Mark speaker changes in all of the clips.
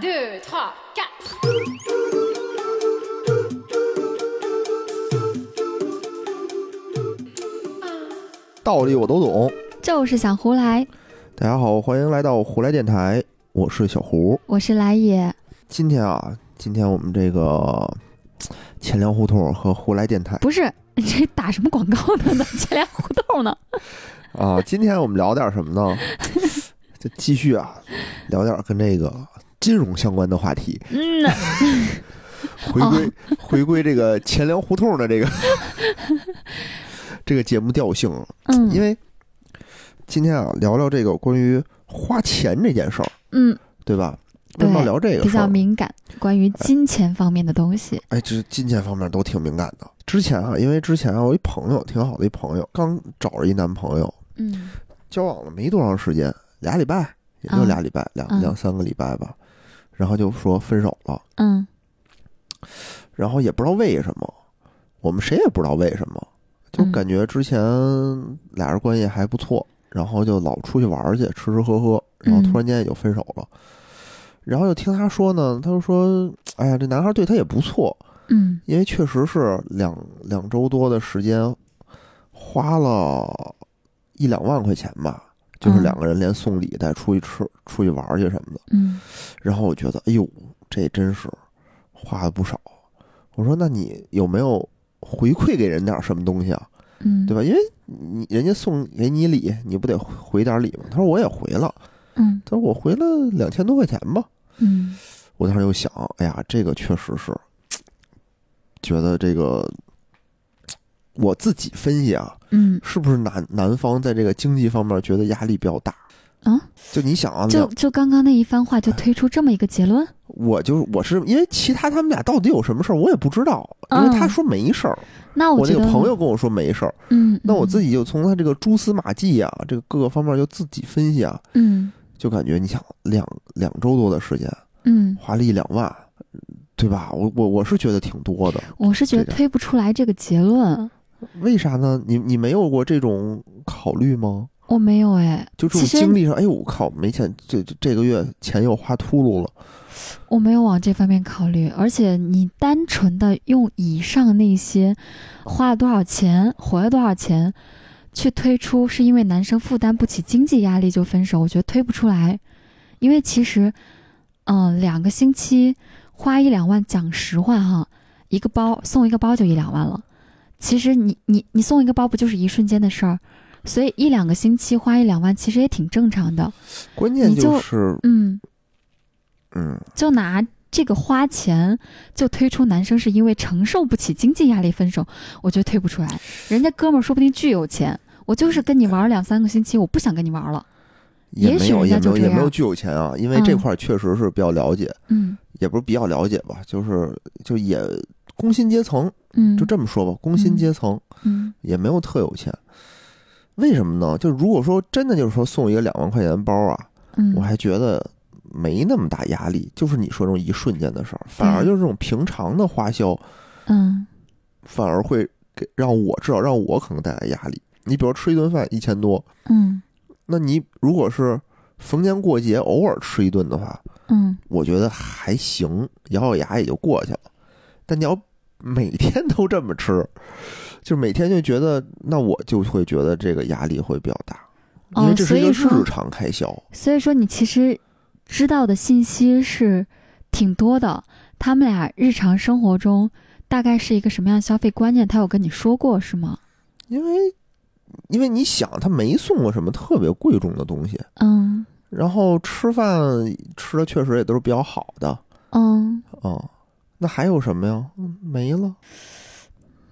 Speaker 1: Deux, trois, quatre.
Speaker 2: 道理我都懂。
Speaker 3: 就是想胡来，
Speaker 2: 大家好，欢迎来到胡来电台，我是小胡。
Speaker 3: 我是来也。
Speaker 2: 今天啊，今天我们这个 钱粮胡同和胡来电台
Speaker 3: 不是你 这打什么广告呢？钱粮胡同呢？
Speaker 2: 啊，今天我们聊点什么呢？就继续啊，聊点跟这个金融相关的话题，
Speaker 3: 嗯。呐，
Speaker 2: 回归、回归这个钱粮胡同的这个 这个节目调性，
Speaker 3: 嗯，
Speaker 2: 因为今天啊，聊聊这个关于花钱这件事儿，
Speaker 3: 嗯。
Speaker 2: 对吧？为什么要聊这个
Speaker 3: 比？较敏感，关于金钱方面的东西。
Speaker 2: 哎，这金钱方面都挺敏感的。之前啊，因为之前啊，我一朋友挺好的一朋友，刚找着一男朋友，
Speaker 3: 嗯。
Speaker 2: 交往了没多长时间，俩礼拜，也就
Speaker 3: 嗯
Speaker 2: 俩礼拜，两
Speaker 3: 嗯
Speaker 2: 两三个礼拜吧，然后就说分手了，
Speaker 3: 嗯。
Speaker 2: 然后也不知道为什么，我们谁也不知道为什么，就
Speaker 3: 嗯。
Speaker 2: 感觉之前俩人关系还不错，然后就老出去玩儿去，吃吃喝喝，然后
Speaker 3: 嗯。
Speaker 2: 突然间也就分手了。然后又听他说呢，他就说：“哎呀，这男孩对他也不错，
Speaker 3: 嗯。
Speaker 2: 因为确实是两两周多的时间，花了一两万块钱吧，就是
Speaker 3: 嗯
Speaker 2: 两个人连送礼带出去吃、出去玩去什么的。
Speaker 3: 嗯
Speaker 2: 然后我觉得，哎呦，这真是花了不少。我说，那你有没有回馈给人点什么东西啊？
Speaker 3: 嗯，
Speaker 2: 对吧？因为你人家送给你礼，你不得回点礼吗？他说我也回了，
Speaker 3: 嗯
Speaker 2: 他说我回了两千多块钱吧。
Speaker 3: 嗯
Speaker 2: 我当时又想，哎呀，这个确实是，觉得这个我自己分析啊，
Speaker 3: 嗯。
Speaker 2: 是不是男男方在这个经济方面觉得压力比较大？
Speaker 3: 啊，
Speaker 2: 就你想啊，
Speaker 3: 就就刚刚那一番话就推出这么一个结论。
Speaker 2: 我就是我是因为其他他们俩到底有什么事儿，我也不知道，因为他
Speaker 3: 嗯
Speaker 2: 说没事儿，
Speaker 3: 那
Speaker 2: 我那个，朋友跟我说没事儿，
Speaker 3: 嗯，
Speaker 2: 那我自
Speaker 3: 己，
Speaker 2: 就从他这个蛛丝马迹啊，这个各个方面就自己分析啊，
Speaker 3: 嗯。
Speaker 2: 就感觉你想两两周多的时间，
Speaker 3: 嗯，
Speaker 2: 花了一两万，对吧？我我我是觉得挺多的，
Speaker 3: 我是觉得推不出来这个结论。
Speaker 2: 为啥呢？你你没有过这种考虑吗？
Speaker 3: 我没有哎，
Speaker 2: 就这种经历上，哎呦我靠，没钱，这这这个月钱又花秃噜了。
Speaker 3: 我没有往这方面考虑，而且你单纯的用以上那些花了多少钱、回了多少钱去推出，是因为男生负担不起经济压力就分手，我觉得推不出来。因为其实，嗯、两个星期花一两万，讲实话哈，一个包送一个包就一两万了。其实你你你送一个包不就是一瞬间的事儿，所以一两个星期花一两万其实也挺正常的。
Speaker 2: 关键
Speaker 3: 你就
Speaker 2: 就是，
Speaker 3: 嗯，
Speaker 2: 嗯，
Speaker 3: 就拿这个花钱就推出男生是因为承受不起经济压力分手，我觉得推不出来。人家哥们儿说不定巨有钱，我就是跟你玩两三个星期，我不想跟你玩了。也
Speaker 2: 没有也没有也没有巨有钱啊，因为这
Speaker 3: 嗯
Speaker 2: 块儿确实是比较了解，
Speaker 3: 嗯
Speaker 2: 也不是比较了解吧，就是就也工薪阶层，
Speaker 3: 嗯，
Speaker 2: 就这么说吧，工薪阶层
Speaker 3: 嗯
Speaker 2: 也没有特有钱。为什么呢？就如果说真的就是说送一个两万块钱的包啊，
Speaker 3: 嗯，
Speaker 2: 我还觉得没那么大压力，就是你说这种一瞬间的事儿，反而就是这种平常的花销，
Speaker 3: 嗯
Speaker 2: 反而会给让我至少让我可能带来压力。你比如吃一顿饭一千多，
Speaker 3: 嗯
Speaker 2: 那你如果是逢年过节偶尔吃一顿的话，
Speaker 3: 嗯
Speaker 2: 我觉得还行，咬咬牙也就过去了。但你要每天都这么吃，就是每天就觉得，那我就会觉得这个压力会比较大，因为
Speaker 3: 哦
Speaker 2: 这是一个日常开销。
Speaker 3: 所以说你其实知道的信息是挺多的。他们俩日常生活中大概是一个什么样的消费观念？他有跟你说过是吗？
Speaker 2: 因为，因为你想，他没送过什么特别贵重的东西，
Speaker 3: 嗯
Speaker 2: 然后吃饭吃的确实也都是比较好的
Speaker 3: 嗯
Speaker 2: 啊、那还有什么呀？嗯没了。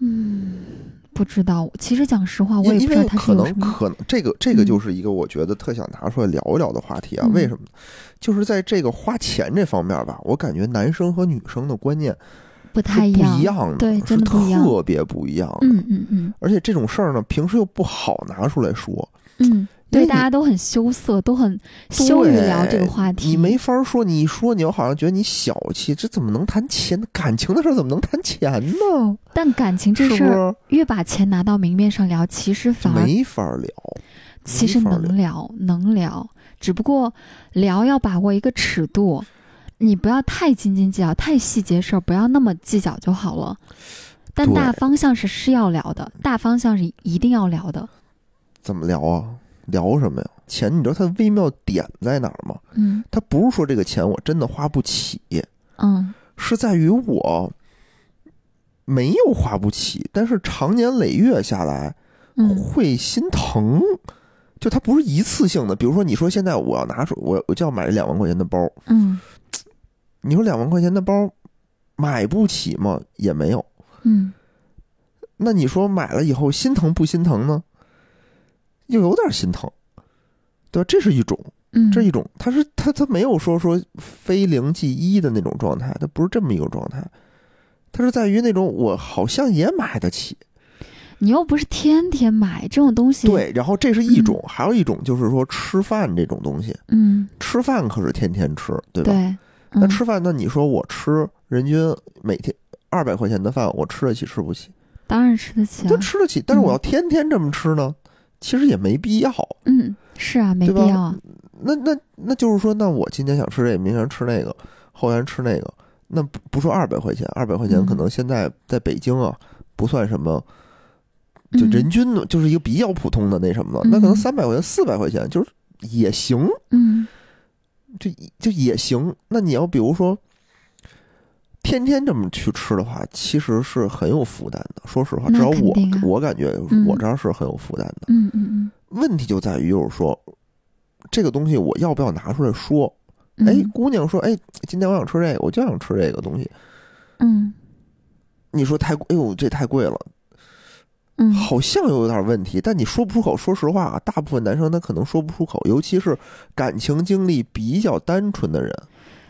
Speaker 3: 嗯，不知道。其实讲实话，我也不知道他
Speaker 2: 可能。可能这个这个
Speaker 3: 嗯
Speaker 2: 就是一个我觉得特想拿出来聊一聊的话题啊。
Speaker 3: 嗯
Speaker 2: 为什么呢？就是在这个花钱这方面吧，我感觉男生和女生的观念
Speaker 3: 不太一样。
Speaker 2: 一样的，
Speaker 3: 对
Speaker 2: 是
Speaker 3: 真的不一样
Speaker 2: 特别不一样的。
Speaker 3: 嗯嗯嗯
Speaker 2: 而且这种事儿呢，平时又不好拿出来说，
Speaker 3: 嗯，对，
Speaker 2: 你
Speaker 3: 大家都很羞涩，都很羞于聊这个话题。
Speaker 2: 你没法说，你一说你又好像觉得你小气，这怎么能谈钱？感情的事儿怎么能谈钱呢？
Speaker 3: 但感情这事儿，越把钱拿到明面上聊，其实？反而
Speaker 2: 没法聊。
Speaker 3: 其实能聊，能聊，只不过聊要把握一个尺度。你不要太斤斤计较，太细节事儿不要那么计较就好了。但大方向是是要聊的，大方向是一定要聊的。
Speaker 2: 怎么聊啊？聊什么呀？钱，你知道它的微妙点在哪儿吗？
Speaker 3: 嗯
Speaker 2: 它不是说这个钱我真的花不起，
Speaker 3: 嗯
Speaker 2: 是在于我没有花不起，但是长年累月下来
Speaker 3: 嗯
Speaker 2: 会心疼。就它不是一次性的，比如说你说现在我要拿出我我就要买两万块钱的包，
Speaker 3: 嗯
Speaker 2: 你说两万块钱的包买不起吗？也没有。
Speaker 3: 嗯
Speaker 2: 那你说买了以后心疼不心疼呢？又有点心疼，对吧？这是一种，
Speaker 3: 嗯，
Speaker 2: 这一种，他是他他没有说说非零即一的那种状态，他不是这么一个状态，他是在于那种我好像也买得起，
Speaker 3: 你又不是天天买这种东西。，
Speaker 2: 对。然后这是一种，还有一种就是说吃饭这种东西，
Speaker 3: 嗯，
Speaker 2: 吃饭可是天天吃，对吧？
Speaker 3: 对，嗯
Speaker 2: 那吃饭，那你说我吃人均每天二百块钱的饭，我吃得起吃不起？
Speaker 3: 当然吃得起啊
Speaker 2: 就。吃得起，但是我要天天这么吃呢，其实也没必要。
Speaker 3: 嗯，是啊，没必要啊。
Speaker 2: 那那那就是说，那我今天想吃这个，明天吃那个，后天吃那个，那不不说二百块钱，二百块钱
Speaker 3: 嗯
Speaker 2: 可能现在在北京啊不算什么，就
Speaker 3: 嗯
Speaker 2: 人均的就是一个比较普通的那什么了，
Speaker 3: 嗯
Speaker 2: 那可能三百块钱、四百块钱就是也行，
Speaker 3: 嗯
Speaker 2: 就就也行。那你要比如说。天天这么去吃的话，其实是很有负担的。说实话，
Speaker 3: 那
Speaker 2: 至少我、
Speaker 3: 啊
Speaker 2: 我感觉
Speaker 3: 嗯
Speaker 2: 我这儿是很有负担的。
Speaker 3: 嗯嗯
Speaker 2: 问题就在于，就是说，这个东西我要不要拿出来说？
Speaker 3: 嗯。
Speaker 2: 哎，姑娘说，哎，今天我想吃这个，我就想吃这个东西。
Speaker 3: 嗯
Speaker 2: 你说太贵，哎呦，这太贵了，
Speaker 3: 嗯，
Speaker 2: 好像又有点问题，但你说不出口。说实话啊，大部分男生他可能说不出口，尤其是感情经历比较单纯的人，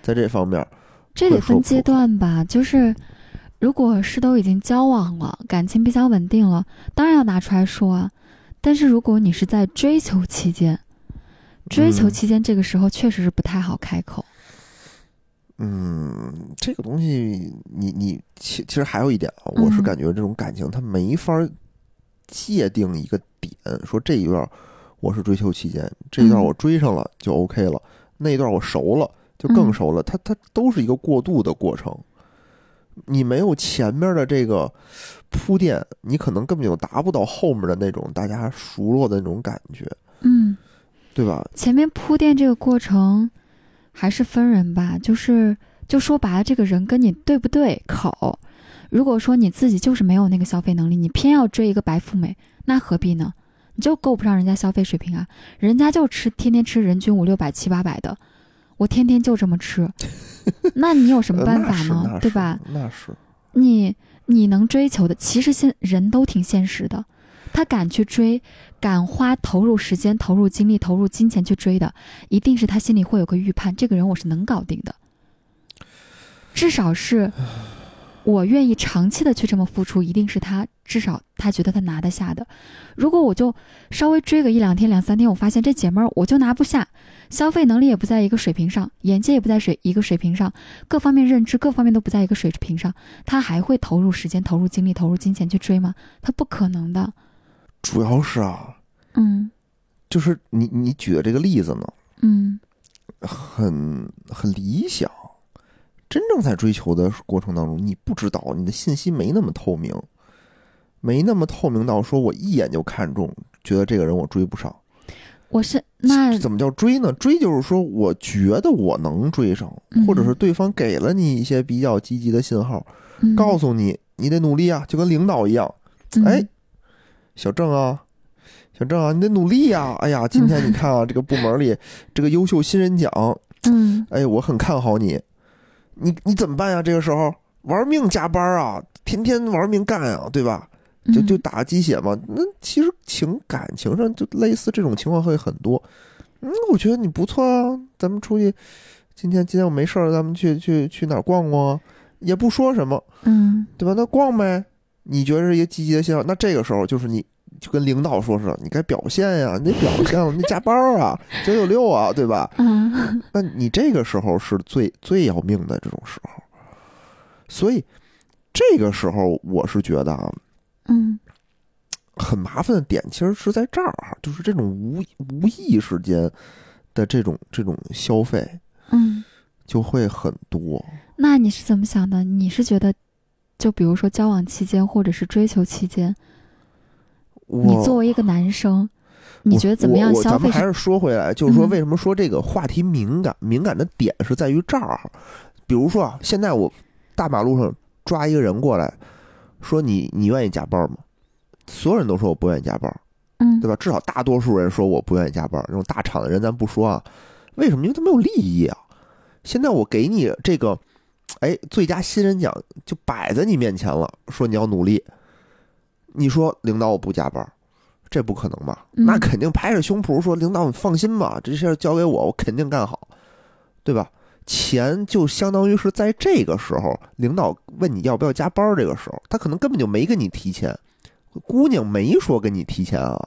Speaker 2: 在这方面，
Speaker 3: 这得分阶段吧，就是如果是都已经交往了，感情比较稳定了，当然要拿出来说啊。但是如果你是在追求期间，追求
Speaker 2: 嗯
Speaker 3: 期间这个时候确实是不太好开口。
Speaker 2: 嗯，这个东西，你你其其实还有一点啊，我是
Speaker 3: 嗯
Speaker 2: 感觉这种感情它没法界定一个点，说这一段我是追求期间，这一段
Speaker 3: 嗯
Speaker 2: 我追上了就 OK 了，那一段我熟了就更
Speaker 3: 嗯
Speaker 2: 熟了，它它都是一个过渡的过程。你没有前面的这个铺垫，你可能根本就达不到后面的那种大家熟络的那种感觉，
Speaker 3: 嗯，
Speaker 2: 对吧？
Speaker 3: 前面铺垫这个过程还是分人吧，就是就说白了，这个人跟你对不对口。如果说你自己就是没有那个消费能力，你偏要追一个白富美，那何必呢？你就够不上人家消费水平啊！人家就吃天天吃人均五六百七八百的，我天天就这么吃，那你有什么
Speaker 2: 呃
Speaker 3: 办法呢对吧？
Speaker 2: 那是，
Speaker 3: 你你能追求的，其实现人都挺现实的，他敢去追，敢花投入时间、投入精力、投入金钱去追的，一定是他心里会有个预判，这个人我是能搞定的，至少是我愿意长期的去这么付出，一定是他至少他觉得他拿得下的。如果我就稍微追个一两天、两三天，我发现这姐们儿我就拿不下，消费能力也不在一个水平上，眼界也不在水一个水平上，各方面认知各方面都不在一个水平上。他还会投入时间、投入精力、投入金钱去追吗？他不可能的。
Speaker 2: 主要是啊，
Speaker 3: 嗯
Speaker 2: 就是你你举的这个例子呢，
Speaker 3: 嗯
Speaker 2: 很很理想。真正在追求的过程当中，你不知道你的信息没那么透明，没那么透明到说我一眼就看中，觉得这个人我追不上。
Speaker 3: 我是那
Speaker 2: 怎么叫追呢？追就是说，我觉得我能追上，
Speaker 3: 嗯
Speaker 2: 或者是对方给了你一些比较积极的信号，
Speaker 3: 嗯
Speaker 2: 告诉你你得努力啊，就跟领导一样。
Speaker 3: 嗯
Speaker 2: 哎，小郑啊，小郑啊，你得努力呀、哎呀，今天你看啊，这个部门里这个优秀新人奖，
Speaker 3: 嗯
Speaker 2: 哎，我很看好你。你你怎么办呀？这个时候玩命加班啊，天天玩命干啊，对吧？就就
Speaker 3: 嗯
Speaker 2: 打鸡血嘛。那其实情感情上就类似这种情况会很多。嗯，我觉得你不错啊，咱们出去，今天今天我没事儿，咱们去去去哪儿逛逛啊？也不说什么，
Speaker 3: 嗯
Speaker 2: 对吧？那逛呗。你觉得是一个积极的信号，那这个时候就是你就跟领导说似的，你该表现呀，你得表现了，你得加班啊，九九六啊，对吧？
Speaker 3: 嗯
Speaker 2: 那你这个时候是最最要命的这种时候，所以这个时候我是觉得啊，
Speaker 3: 嗯
Speaker 2: 很麻烦的点其实是在这儿啊，就是这种无无意识间的这种这种消费，
Speaker 3: 嗯
Speaker 2: 就会很多。
Speaker 3: 那你是怎么想的？你是觉得，就比如说交往期间，或者是追求期间，你作为一个男生，你觉得怎么样消费？
Speaker 2: 咱们还是说回来，就是说
Speaker 3: 嗯
Speaker 2: 为什么说这个话题敏感？敏感的点是在于这儿。比如说啊，现在我大马路上抓一个人过来，说你你愿意加班吗？所有人都说我不愿意加班，
Speaker 3: 嗯
Speaker 2: 对吧？至少大多数人说我不愿意加班。这种大厂的人咱不说啊，为什么？因为他没有利益啊。现在我给你这个，哎，最佳新人奖就摆在你面前了，说你要努力。你说领导我不加班，这不可能吧？
Speaker 3: 嗯
Speaker 2: 那肯定拍着胸脯说领导你放心吧，这事儿交给我，我肯定干好，对吧？钱就相当于是在这个时候，领导问你要不要加班，这个时候他可能根本就没跟你提钱，姑娘没说跟你提钱啊，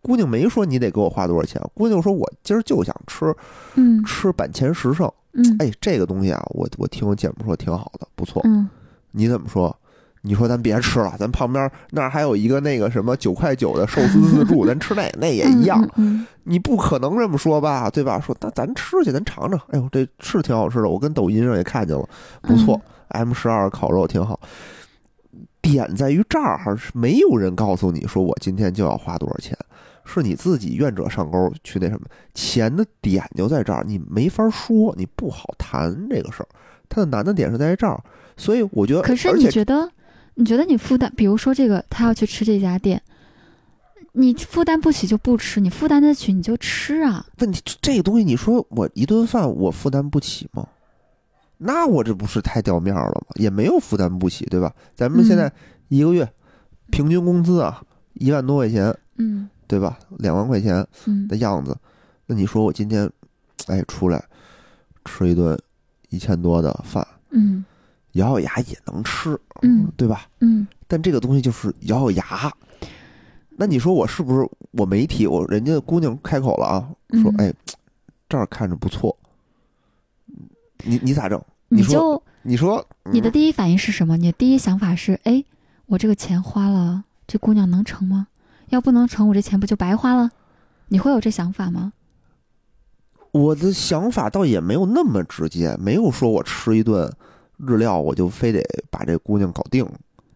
Speaker 2: 姑娘没说你得给我花多少钱，姑娘说我今儿就想吃
Speaker 3: 嗯
Speaker 2: 吃板前十胜，
Speaker 3: 嗯
Speaker 2: 哎，这个东西啊，我我听我姐们说挺好的，不错，
Speaker 3: 嗯
Speaker 2: 你怎么说？你说咱别吃了，咱旁边那儿还有一个那个什么九块九的寿司自助，咱吃那那也一样。
Speaker 3: 嗯
Speaker 2: 你不可能这么说吧，对吧？说那咱吃去，咱尝尝。哎呦，这是挺好吃的，我跟抖音上也看见了，不错。M 十二烤肉挺好。点在于这儿，是没有人告诉你说我今天就要花多少钱，是你自己愿者上钩去那什么。钱的点就在这儿，你没法说，你不好谈这个事儿。它的难的点是在这儿，所以我觉得，
Speaker 3: 可是你觉得，你觉得你负担，比如说这个他要去吃这家店，你负担不起就不吃，你负担得起你就吃啊。
Speaker 2: 问题这个东西，你说我一顿饭我负担不起吗？那我这不是太掉面儿了吗？也没有负担不起，对吧？咱们现在一个月平均工资啊，一万多块钱，
Speaker 3: 嗯
Speaker 2: 对吧？两万块钱
Speaker 3: 嗯
Speaker 2: 的样子，那你说我今天，哎，出来吃一顿一千多的饭，
Speaker 3: 嗯
Speaker 2: 咬咬牙也能吃，
Speaker 3: 嗯
Speaker 2: 对吧？
Speaker 3: 嗯
Speaker 2: 但这个东西就是咬咬牙。那你说我是不是我没提我人家姑娘开口了啊？说
Speaker 3: 嗯
Speaker 2: 哎，这儿看着不错，你你咋整？你说
Speaker 3: 你就
Speaker 2: 你说
Speaker 3: 你的
Speaker 2: 嗯
Speaker 3: 第一反应是什么？你的第一想法是，哎，我这个钱花了，这姑娘能成吗？要不能成，我这钱不就白花了？你会有这想法吗？
Speaker 2: 我的想法倒也没有那么直接，没有说我吃一顿日料我就非得把这姑娘搞定，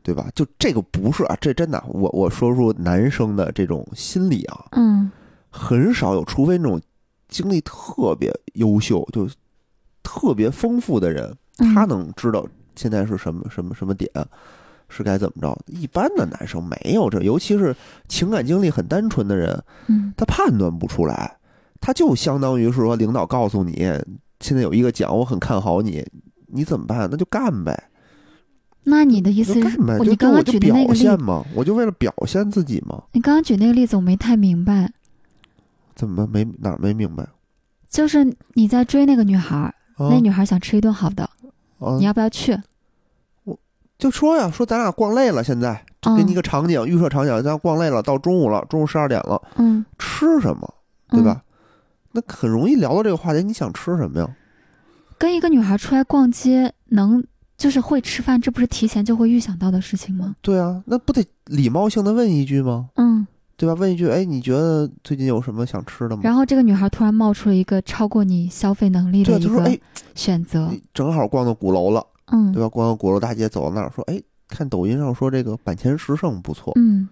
Speaker 2: 对吧？就这个不是啊，这真的，我我说出男生的这种心理啊，
Speaker 3: 嗯
Speaker 2: 很少有，除非那种经历特别优秀，就特别丰富的人，
Speaker 3: 嗯
Speaker 2: 他能知道现在是什么什么什么点，是该怎么着。一般的男生没有这，尤其是情感经历很单纯的人，
Speaker 3: 嗯
Speaker 2: 他判断不出来，他就相当于是说领导告诉你，现在有一个奖，我很看好你，你怎么办？那就干呗，
Speaker 3: 那你的意思是，我你刚刚举的那个例
Speaker 2: 现嘛，我就为了表现自己嘛，
Speaker 3: 你刚刚举那个例子，我没太明白。
Speaker 2: 怎么没哪儿没明白？
Speaker 3: 就是你在追那个女孩那女孩儿想吃一顿好的，
Speaker 2: 啊
Speaker 3: 你，要不要去？
Speaker 2: 我就说呀，说咱俩逛累了，现在就给你一
Speaker 3: 嗯
Speaker 2: 个场景，预设场景，咱俩逛累了，到中午了，中午十二点了，
Speaker 3: 嗯，
Speaker 2: 吃什么，对吧？那很容易聊到这个话题，你想吃什么呀？
Speaker 3: 跟一个女孩出来逛街，能就是会吃饭，这不是提前就会预想到的事情吗？
Speaker 2: 对啊，那不得礼貌性的问一句吗？
Speaker 3: 嗯，
Speaker 2: 对吧？问一句，哎，你觉得最近有什么想吃的吗？
Speaker 3: 然后这个女孩突然冒出了一个超过你消费能力的一
Speaker 2: 就说，哎
Speaker 3: 个，选择，
Speaker 2: 你正好逛到鼓楼了，
Speaker 3: 嗯
Speaker 2: 对吧？逛到鼓楼大街，走到那儿，说，哎，看抖音上说这个板前十胜不错，
Speaker 3: 嗯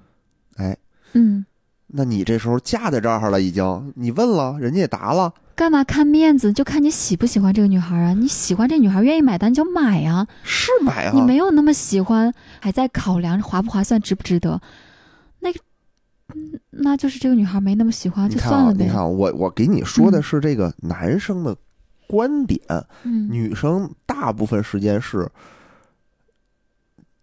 Speaker 2: 哎，
Speaker 3: 嗯，
Speaker 2: 那你这时候架在这儿了，已经，你问了，人家也答了，
Speaker 3: 干嘛看面子？就看你喜不喜欢这个女孩啊！你喜欢这女孩，愿意买单就买啊！
Speaker 2: 是买啊，
Speaker 3: 你没有那么喜欢，还在考量划不划算、值不值得，那个，嗯那就是这个女孩没那么喜欢，就算了呗。
Speaker 2: 你看啊，我我给你说的
Speaker 3: 嗯
Speaker 2: 是这个男生的观点，
Speaker 3: 嗯
Speaker 2: 女生大部分时间是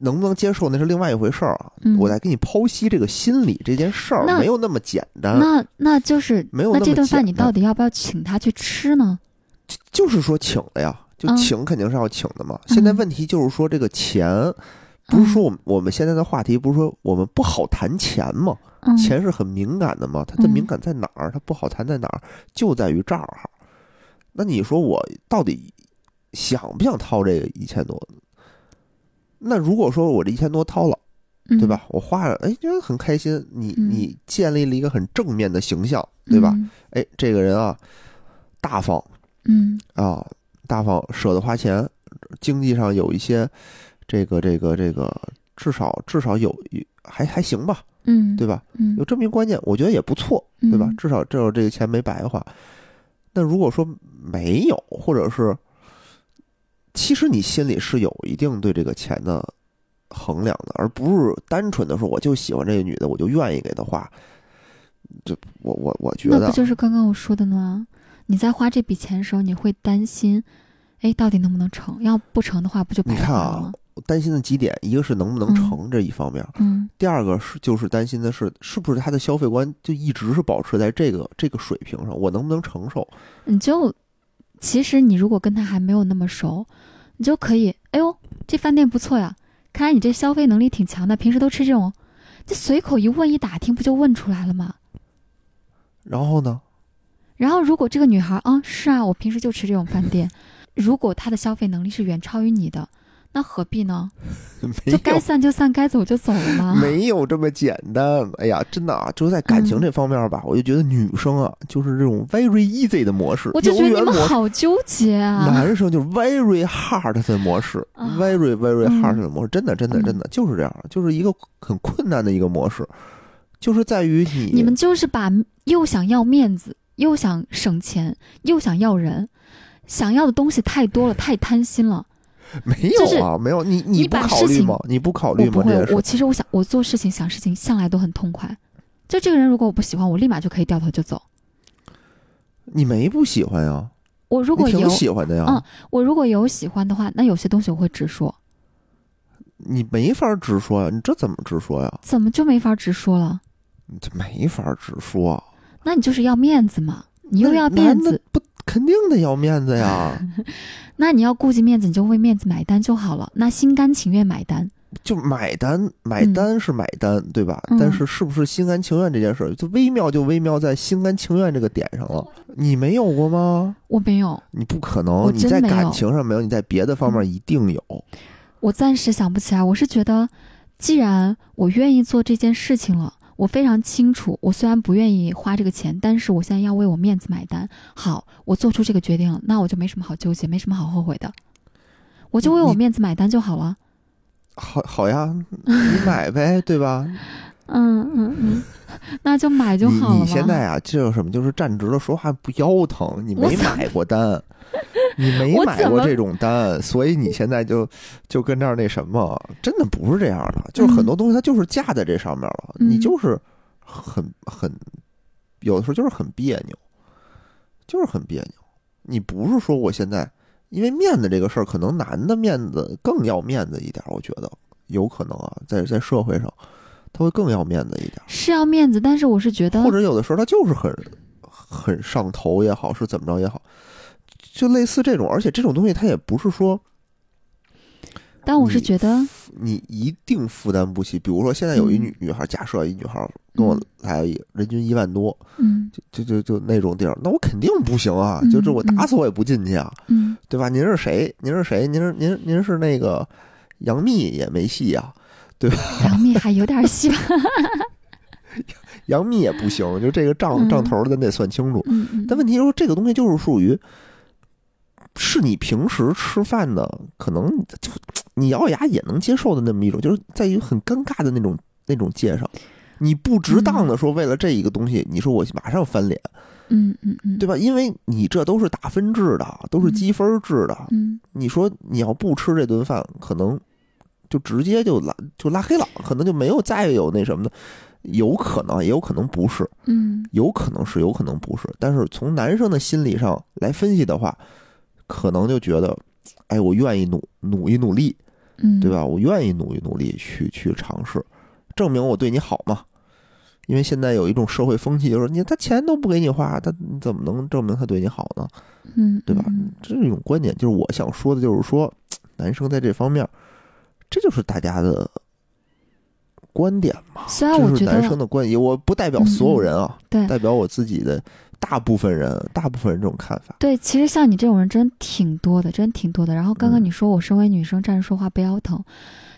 Speaker 2: 能不能接受那是另外一回事儿啊。
Speaker 3: 嗯
Speaker 2: 我在给你剖析这个心理这件事儿，没有那么简单。
Speaker 3: 那那就是
Speaker 2: 没有那么
Speaker 3: 那这顿饭你到底要不要请他去吃呢？
Speaker 2: 就就是说请了呀，就
Speaker 3: 嗯
Speaker 2: 请肯定是要请的嘛。现在
Speaker 3: 嗯
Speaker 2: 问题就是说这个钱，不是说我们我们现在的话题不是说我们不好谈钱吗？
Speaker 3: 嗯，
Speaker 2: 钱是很敏感的嘛，它的
Speaker 3: 嗯
Speaker 2: 敏感在哪儿？它不好谈在哪儿？就在于这儿。那你说我到底想不想掏这个一千多？那如果说我这一千多掏了，
Speaker 3: 嗯
Speaker 2: 对吧？？我花了，哎，觉得很开心。你
Speaker 3: 嗯
Speaker 2: 你建立了一个很正面的形象，对吧？
Speaker 3: 嗯
Speaker 2: 哎，这个人啊，大方
Speaker 3: 嗯
Speaker 2: 啊，大方舍得花钱，经济上有一些这个这个这个，至少至少有还还行吧，
Speaker 3: 嗯，
Speaker 2: 对吧？
Speaker 3: 嗯
Speaker 2: 有这么一个观念，我觉得也不错，对吧？
Speaker 3: 嗯
Speaker 2: 至少至少这个钱没白花。那如果说没有，或者是其实你心里是有一定对这个钱的衡量的，而不是单纯的说我就喜欢这个女的，我就愿意给她花。这我我我觉得
Speaker 3: 那不就是刚刚我说的吗？你在花这笔钱的时候，你会担心，哎，到底能不能成？要不成的话，不就白
Speaker 2: 你看
Speaker 3: 花了
Speaker 2: 啊
Speaker 3: 吗？，
Speaker 2: 我担心的几点，一个是能不能
Speaker 3: 嗯
Speaker 2: 成这一方面，
Speaker 3: 嗯
Speaker 2: 第二个是就是担心的是是不是他的消费观就一直是保持在这个这个水平上，我能不能承受？
Speaker 3: 你就其实你如果跟他还没有那么熟，你就可以，哎呦，这饭店不错呀，看来你这消费能力挺强的，平时都吃这种，这随口一问一打听，不就问出来了吗？
Speaker 2: 然后呢？
Speaker 3: 然后如果这个女孩啊，是啊，我平时就吃这种饭店，如果她的消费能力是远超于你的，那何必呢？就该散就散，该走就走了吗。
Speaker 2: 没有这么简单。哎呀，真的啊，就是在感情
Speaker 3: 嗯
Speaker 2: 这方面吧，我就觉得女生啊，就是这种 very easy 的模式，
Speaker 3: 我就觉得你们。好纠结啊。
Speaker 2: 男生就是 very hard 的模式、e very
Speaker 3: 嗯
Speaker 2: hard 的模式，真的真的
Speaker 3: 嗯
Speaker 2: 真的就是这样，就是一个很困难的一个模式，就是在于你
Speaker 3: 你们就是把又想要面子，又想省钱，又想要人，想要的东西太多了，太贪心了。
Speaker 2: 没
Speaker 3: 就是
Speaker 2: 有啊，没有你
Speaker 3: 你
Speaker 2: 不考虑吗？你不考虑吗？这
Speaker 3: 不会我其实我想我做事情想事情向来都很痛快。就这个人，如果我不喜欢，我立马就可以掉头就走。
Speaker 2: 你没不喜欢呀？
Speaker 3: 我如果有
Speaker 2: 喜欢的呀，
Speaker 3: 嗯我如果有喜欢的话，那有些东西我会直说。
Speaker 2: 你没法直说呀，你这怎么直说呀？
Speaker 3: 怎么就没法直说了？
Speaker 2: 你这没法直说，
Speaker 3: 那你就是要面子嘛，你又要面子，
Speaker 2: 不肯定得要面子呀，
Speaker 3: 那你要顾及面子，你就为面子买单就好了。那心甘情愿买单，
Speaker 2: 就买单买单是买单，对吧？
Speaker 3: 嗯
Speaker 2: 但是是不是心甘情愿这件事儿，就微妙就微妙在心甘情愿这个点上了。你没有过吗？
Speaker 3: 我没有，
Speaker 2: 你不可能，你在感情上没有，你在别的方面一定有。
Speaker 3: 我暂时想不起来。我是觉得，既然我愿意做这件事情了，我非常清楚，我虽然不愿意花这个钱，但是我现在要为我面子买单。好，我做出这个决定了，那我就没什么好纠结，没什么好后悔的，我就为我面子买单就好了。
Speaker 2: 好好呀，你 买呗，对吧？
Speaker 3: 嗯嗯嗯，那就买就好了嘛。
Speaker 2: 你现在啊，这有什么？就是站直了说话不腰疼，你没买过单，你没买过这种单，所以你现在就就跟这儿那什么，真的不是这样的，就是很多东西它就是架在这上面了，
Speaker 3: 嗯
Speaker 2: 你就是很很有的时候就是很别扭，就是很别扭。你不是说我现在因为面子这个事儿，可能男的面子更要面子一点，我觉得有可能啊，在在社会上他会更要面子一点。
Speaker 3: 是要面子，但是我是觉得
Speaker 2: 或，者有的时候他就是很很上头也好，是怎么着也好，就类似这种，而且这种东西它也不是说
Speaker 3: 但我是觉得，
Speaker 2: 你一定负担不起。比如说现在有一
Speaker 3: 嗯
Speaker 2: 女女孩，假设一女孩跟我
Speaker 3: 嗯
Speaker 2: 来人均一万多，
Speaker 3: 嗯
Speaker 2: 就就就那种地儿，那我肯定不行啊，
Speaker 3: 嗯
Speaker 2: 就是我
Speaker 3: 嗯
Speaker 2: 打死我也不进去啊，
Speaker 3: 嗯，
Speaker 2: 对吧？您是谁？您是谁？您是您您是那个杨幂也没戏啊，对
Speaker 3: 杨幂还有点戏吧。
Speaker 2: 杨幂也不行，就这个账
Speaker 3: 嗯
Speaker 2: 账头咱得算清楚。
Speaker 3: 嗯嗯，
Speaker 2: 但问题是说，这个东西就是属于，是你平时吃饭的，可能就你咬咬牙也能接受的那么一种，就是在于很尴尬的那种那种界上。你不值当的说为了这一个东西，你说我马上翻脸，
Speaker 3: 嗯嗯嗯，
Speaker 2: 对吧？因为你这都是打分制的，都是积分制的。
Speaker 3: 嗯
Speaker 2: 你说你要不吃这顿饭，可能就直接就拉就拉黑了，可能就没有再有那什么的，有可能，也有可能不是。
Speaker 3: 嗯
Speaker 2: 有可能是，有可能不是。但是从男生的心理上来分析的话，可能就觉得，哎，我愿意努努一努力，
Speaker 3: 嗯，
Speaker 2: 对吧？我愿意努一努力去去尝试，证明我对你好嘛。因为现在有一种社会风气，就是你他钱都不给你花，他你怎么能证明他对你好呢？
Speaker 3: 嗯，
Speaker 2: 对吧？
Speaker 3: 嗯
Speaker 2: 这是一种观点，就是我想说的，就是说，男生在这方面，这就是大家的观点嘛。
Speaker 3: 虽然我觉
Speaker 2: 这是男生的观点，我不代表所有人啊，
Speaker 3: 对
Speaker 2: 代表我自己的大部分人，大部分人这种看法。
Speaker 3: 对，其实像你这种人真挺多的，真挺多的。然后刚刚
Speaker 2: 嗯
Speaker 3: 你说我身为女生站着说话不腰疼，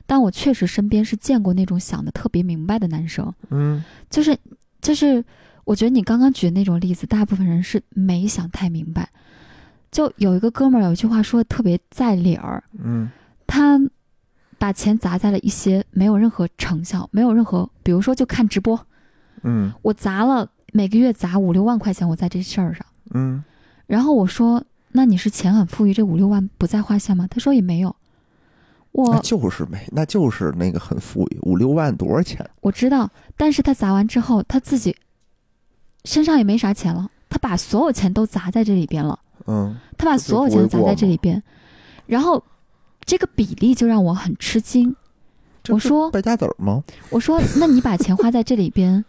Speaker 3: 但我确实身边是见过那种想的特别明白的男生，
Speaker 2: 嗯
Speaker 3: 就是就是，我觉得你刚刚举的那种例子，大部分人是没想太明白。就有一个哥们儿有一句话说的特别在理儿，
Speaker 2: 嗯
Speaker 3: 他把钱砸在了一些没有任何成效、没有任何，比如说就看直播，
Speaker 2: 嗯
Speaker 3: 我砸了每个月砸五六万块钱，我在这事儿上。
Speaker 2: 嗯
Speaker 3: 然后我说：“那你是钱很富裕，这五六万不在话下吗？”他说：“也没有。
Speaker 2: 那
Speaker 3: 我
Speaker 2: 就是没，那就是那个很富裕，五六万多少钱？
Speaker 3: 我知道，但是他砸完之后，他自己身上也没啥钱了，他把所有钱都砸在这里边了，
Speaker 2: 嗯
Speaker 3: 他把所有钱砸在这里边，然后这个比例就让我很吃惊。我说
Speaker 2: 败家子儿吗？
Speaker 3: 我说：“那你把钱花在这里边，
Speaker 2: 嗯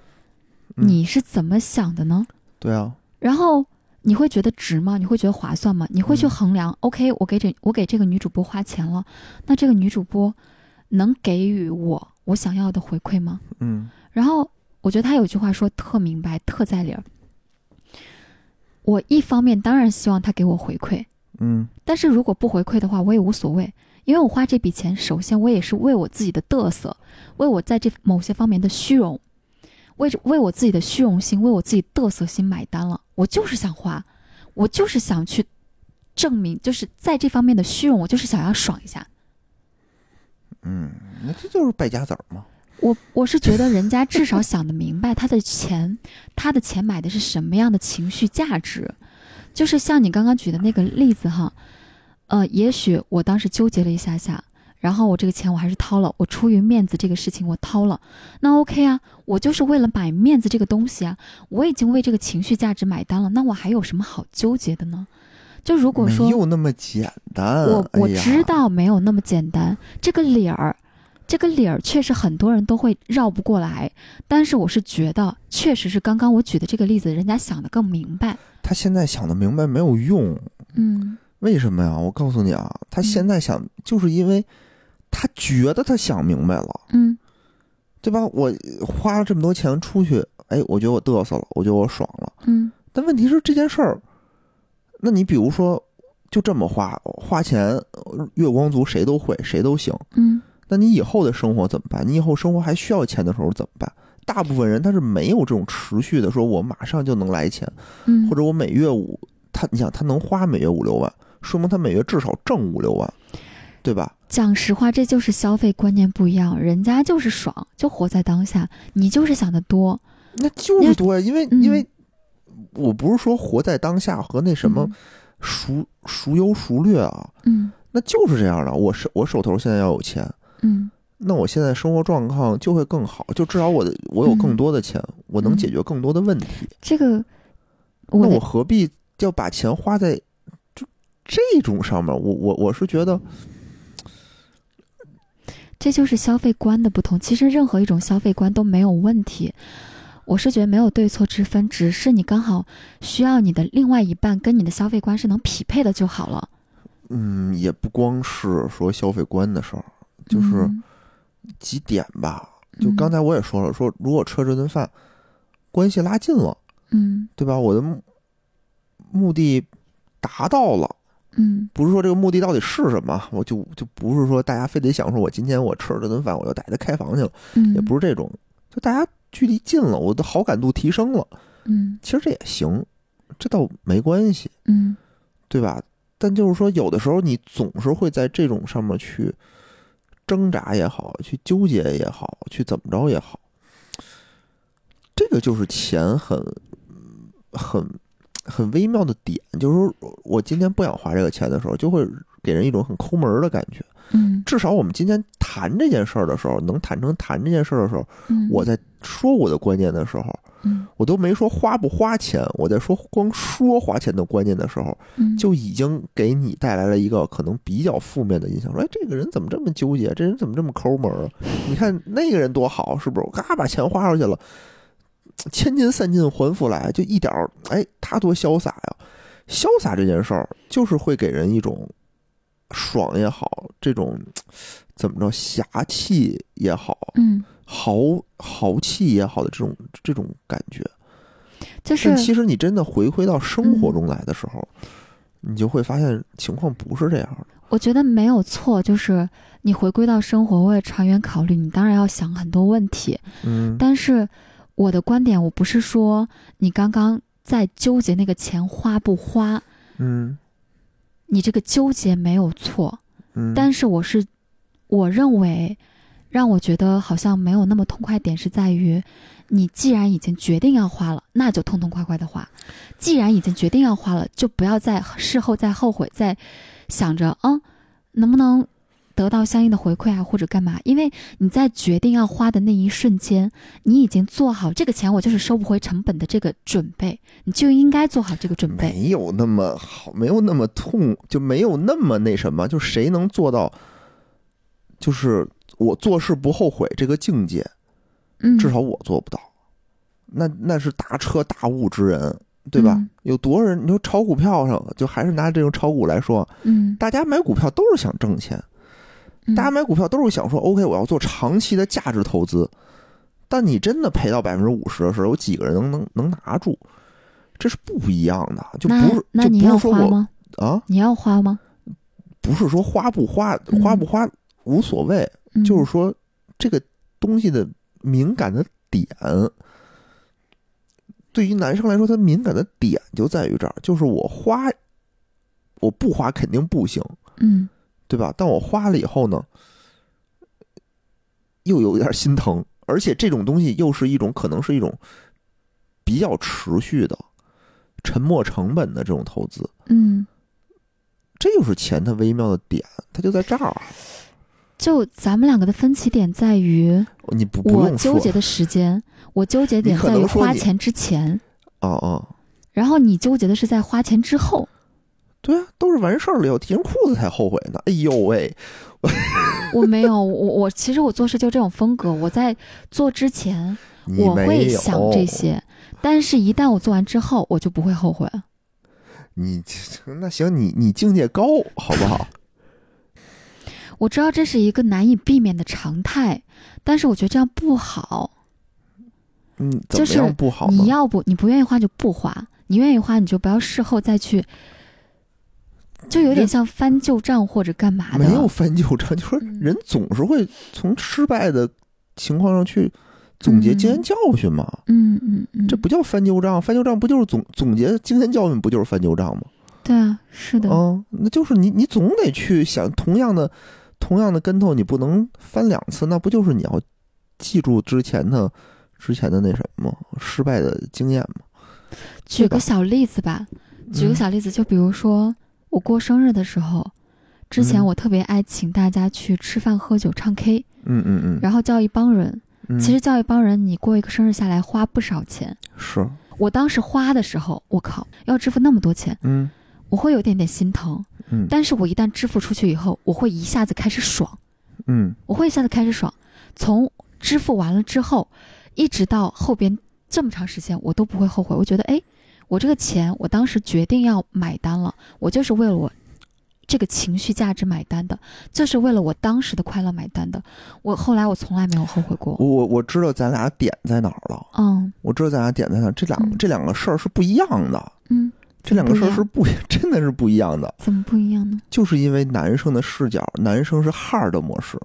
Speaker 3: 你是怎么想的呢？”
Speaker 2: 对啊，
Speaker 3: 然后你会觉得值吗？你会觉得划算吗？你会去
Speaker 2: 嗯
Speaker 3: 衡量、o k 我给这我给这个女主播花钱了，那这个女主播能给予我我想要的回馈吗？
Speaker 2: 嗯
Speaker 3: 然后我觉得他有句话说特明白，特在理儿。我一方面当然希望他给我回馈，
Speaker 2: 嗯
Speaker 3: 但是如果不回馈的话，我也无所谓，因为我花这笔钱，首先我也是为我自己的嘚瑟，为我在这某些方面的虚荣，为为我自己的虚荣心，为我自己嘚瑟心买单了。我就是想花，我就是想去证明，就是在这方面的虚荣，我就是想要爽一下。
Speaker 2: 嗯，那这就是败家子儿嘛。
Speaker 3: 我我是觉得人家至少想得明白，他的钱，他的钱买的是什么样的情绪价值，就是像你刚刚举的那个例子哈，呃，也许我当时纠结了一下下，然后我这个钱我还是掏了，我出于面子这个事情我掏了，那 OK 啊，我就是为了买面子这个东西啊，我已经为这个情绪价值买单了，那我还有什么好纠结的呢？就如果说
Speaker 2: 没有那么简单。
Speaker 3: 我我知道没有那么简单，这个理儿，这个理儿确实很多人都会绕不过来。但是我是觉得，确实是刚刚我举的这个例子，人家想的更明白。
Speaker 2: 他现在想的明白没有用，
Speaker 3: 嗯
Speaker 2: 为什么呀？我告诉你啊，他现在想，就是因为他觉得他想明白了，
Speaker 3: 嗯
Speaker 2: 对吧？我花了这么多钱出去，哎，我觉得我嘚瑟了，我觉得我爽了。
Speaker 3: 嗯
Speaker 2: 但问题是这件事儿，那你比如说就这么花花钱，呃月光族谁都会，谁都行。
Speaker 3: 嗯
Speaker 2: 那你以后的生活怎么办？你以后生活还需要钱的时候怎么办？大部分人他是没有这种持续的，说我马上就能来钱，
Speaker 3: 嗯，
Speaker 2: 或者我每月五，他你想他能花每月五六万，说明他每月至少挣五六万，对吧？
Speaker 3: 讲实话，这就是消费观念不一样，人家就是爽，就活在当下，你就是想的多。
Speaker 2: 那就是多呀，因为
Speaker 3: 嗯
Speaker 2: 因为我不是说活在当下和那什么
Speaker 3: 嗯
Speaker 2: 孰孰优孰劣啊，
Speaker 3: 嗯
Speaker 2: 那就是这样的。我手我手头现在要有钱，
Speaker 3: 嗯
Speaker 2: 那我现在生活状况就会更好，就至少我的我有更多的钱，我能解决更多的问题。
Speaker 3: 这个
Speaker 2: 那我何必要把钱花在就这种上面？我我我是觉得，
Speaker 3: 这就是消费观的不同。其实任何一种消费观都没有问题，我是觉得没有对错之分，只是你刚好需要你的另外一半跟你的消费观是能匹配的就好了。
Speaker 2: 嗯，也不光是说消费观的事儿，就是
Speaker 3: 嗯
Speaker 2: 几点吧。就
Speaker 3: 嗯
Speaker 2: 刚才我也说了，说如果吃这顿饭，关系拉近了，
Speaker 3: 嗯
Speaker 2: 对吧？我的目目的达到了，
Speaker 3: 嗯。
Speaker 2: 不是说这个目的到底是什么，我就就不是说大家非得想说我今天我吃了这顿饭，我就带他开房去了，
Speaker 3: 嗯，
Speaker 2: 也不是这种，就大家距离近了，我的好感度提升了，
Speaker 3: 嗯。
Speaker 2: 其实这也行，这倒没关系，
Speaker 3: 嗯。
Speaker 2: 对吧？但就是说，有的时候你总是会在这种上面去挣扎也好，去纠结也好，去怎么着也好，这个就是钱很很很微妙的点，就是说我今天不想花这个钱的时候，就会给人一种很抠门儿的感觉。
Speaker 3: 嗯
Speaker 2: 至少我们今天谈这件事儿的时候，能坦诚谈这件事儿的时候，
Speaker 3: 嗯，
Speaker 2: 我在说我的观念的时候，
Speaker 3: 嗯
Speaker 2: 我都没说花不花钱，我在说光说花钱的观念的时候，
Speaker 3: 嗯
Speaker 2: 就已经给你带来了一个可能比较负面的印象。说，哎，这个人怎么这么纠结？这人怎么这么抠门？你看那个人多好，是不是？我嘎把钱花出去了，千金散尽还复来，就一点儿，哎，他多潇洒呀！潇洒这件事儿，就是会给人一种爽也好，这种怎么着侠气也好，
Speaker 3: 嗯，
Speaker 2: 豪豪气也好的这种这种感觉。
Speaker 3: 就是
Speaker 2: 但其实你真的回归到生活中来的时候，你就会发现情况不是这样的。
Speaker 3: 我觉得没有错，就是你回归到生活，为长远考虑，你当然要想很多问题。
Speaker 2: 嗯
Speaker 3: 但是我的观点，我不是说你刚刚在纠结那个钱花不花，
Speaker 2: 嗯。
Speaker 3: 你这个纠结没有错，
Speaker 2: 嗯，
Speaker 3: 但是我是我认为让我觉得好像没有那么痛快点是在于，你既然已经决定要花了，那就痛痛快快的花；既然已经决定要花了，就不要再事后再后悔，再想着嗯能不能得到相应的回馈啊，或者干嘛？因为你在决定要花的那一瞬间，你已经做好这个钱我就是收不回成本的这个准备，你就应该做好这个准备。
Speaker 2: 没有那么好，没有那么痛，就没有那么那什么，就谁能做到，就是我做事不后悔这个境界，
Speaker 3: 嗯，
Speaker 2: 至少我做不到。那那是大彻大悟之人，对吧？
Speaker 3: 嗯
Speaker 2: 有多少人？你说炒股票上，就还是拿这种炒股来说，
Speaker 3: 嗯，
Speaker 2: 大家买股票都是想挣钱，
Speaker 3: 嗯，
Speaker 2: 大家买股票都是想说，OK，我要做长期的价值投资。但你真的赔到百分之五十的时候，有几个人能能能拿住？这是不一样的，就不是就不是说我？啊，
Speaker 3: 你要花吗？
Speaker 2: 不是说花不花，
Speaker 3: 嗯
Speaker 2: 花不花无所谓，
Speaker 3: 嗯
Speaker 2: 就是说这个东西的敏感的点，对于男生来说，他敏感的点就在于这儿，就是我花，我不花肯定不行，
Speaker 3: 嗯
Speaker 2: 对吧？但我花了以后呢，又有点心疼，而且这种东西又是一种可能是一种比较持续的、沉没成本的这种投资，
Speaker 3: 嗯，
Speaker 2: 这就是钱它微妙的点，它就在这儿。
Speaker 3: 就咱们两个的分歧点在于，
Speaker 2: 你不不
Speaker 3: 我
Speaker 2: 用
Speaker 3: 纠结的时间，我纠结点在于花钱之前，
Speaker 2: 哦哦，
Speaker 3: 然后你纠结的是在花钱之后。
Speaker 2: 对啊，都是完事儿了以后提上裤子才后悔呢。哎呦喂，
Speaker 3: 我没有，我我其实我做事就这种风格，我在做之前我会想这，些，但是一旦我做完之后，我就不会后悔了。
Speaker 2: 你 那行，你你境界高好不好？
Speaker 3: 我知道这是一个难以避免的常态，但是我觉得这样不好。
Speaker 2: 嗯，怎么
Speaker 3: 就是
Speaker 2: 样不好呢？
Speaker 3: 你要不你不愿意花就不花，你愿意花你就不要事后再去，就有点像翻旧账或者干嘛的。
Speaker 2: 没有翻旧账，就说
Speaker 3: 嗯
Speaker 2: 人总是会从失败的情况上去总结经验教训嘛。
Speaker 3: 嗯嗯嗯，
Speaker 2: 这不叫翻旧账，翻旧账不就是总总结经验教训，不就是翻旧账吗？
Speaker 3: 对啊，是的，
Speaker 2: 嗯，那就是你你总得去想同样的同样的跟头，你不能翻两次，那不就是你要记住之前的之前的那什么失败的经验吗？
Speaker 3: 举个小例子吧，举个
Speaker 2: 嗯
Speaker 3: 小例子，就比如说我过生日的时候，之前
Speaker 2: 嗯
Speaker 3: 我特别爱请大家去吃饭、喝酒、唱 K，
Speaker 2: 嗯嗯嗯
Speaker 3: 然后叫一帮人。
Speaker 2: 嗯，
Speaker 3: 其实叫一帮人，你过一个生日下来花不少钱。
Speaker 2: 是
Speaker 3: 我当时花的时候，我靠，要支付那么多钱，
Speaker 2: 嗯
Speaker 3: 我会有点点心疼。
Speaker 2: 嗯
Speaker 3: 但是我一旦支付出去以后，我会一下子开始爽，
Speaker 2: 嗯
Speaker 3: 我会一下子开始爽。从支付完了之后，一直到后边这么长时间，我都不会后悔。我觉得，哎，我这个钱，我当时决定要买单了，我就是为了我这个情绪价值买单的，就是为了我当时的快乐买单的。我后来我从来没有后悔过。
Speaker 2: 我我我知道咱俩点在哪儿了，
Speaker 3: 嗯
Speaker 2: 我知道咱俩点在哪儿，这两
Speaker 3: 嗯
Speaker 2: 这两个事儿是不一样的，
Speaker 3: 嗯，
Speaker 2: 这两个事儿是不 真的是不一样的，
Speaker 3: 怎么不一样呢？
Speaker 2: 就是因为男生的视角，男生是 hard 模式，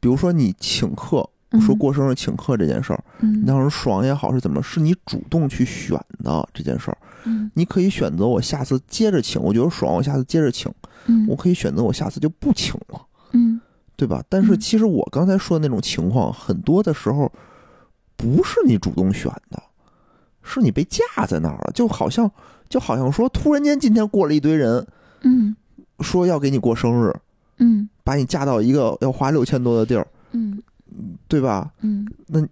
Speaker 2: 比如说你请客，
Speaker 3: 嗯
Speaker 2: 说过生日请客这件事儿，
Speaker 3: 嗯。
Speaker 2: 你当时爽也好是怎么，是你主动去选的这件事儿。
Speaker 3: 嗯。
Speaker 2: 你可以选择我下次接着请，我觉得爽，我下次接着请；
Speaker 3: 嗯。
Speaker 2: 我可以选择我下次就不请了，
Speaker 3: 嗯。
Speaker 2: 对吧？但是
Speaker 3: 嗯。
Speaker 2: 其实我刚才说的那种情况，很多的时候不是你主动选的，是你被架在那儿了，就好像就好像说，突然间今天过了一堆人，
Speaker 3: 嗯。
Speaker 2: 说要给你过生日，
Speaker 3: 嗯。
Speaker 2: 把你架到一个要花六千多的地儿，
Speaker 3: 嗯
Speaker 2: 对吧？
Speaker 3: 嗯那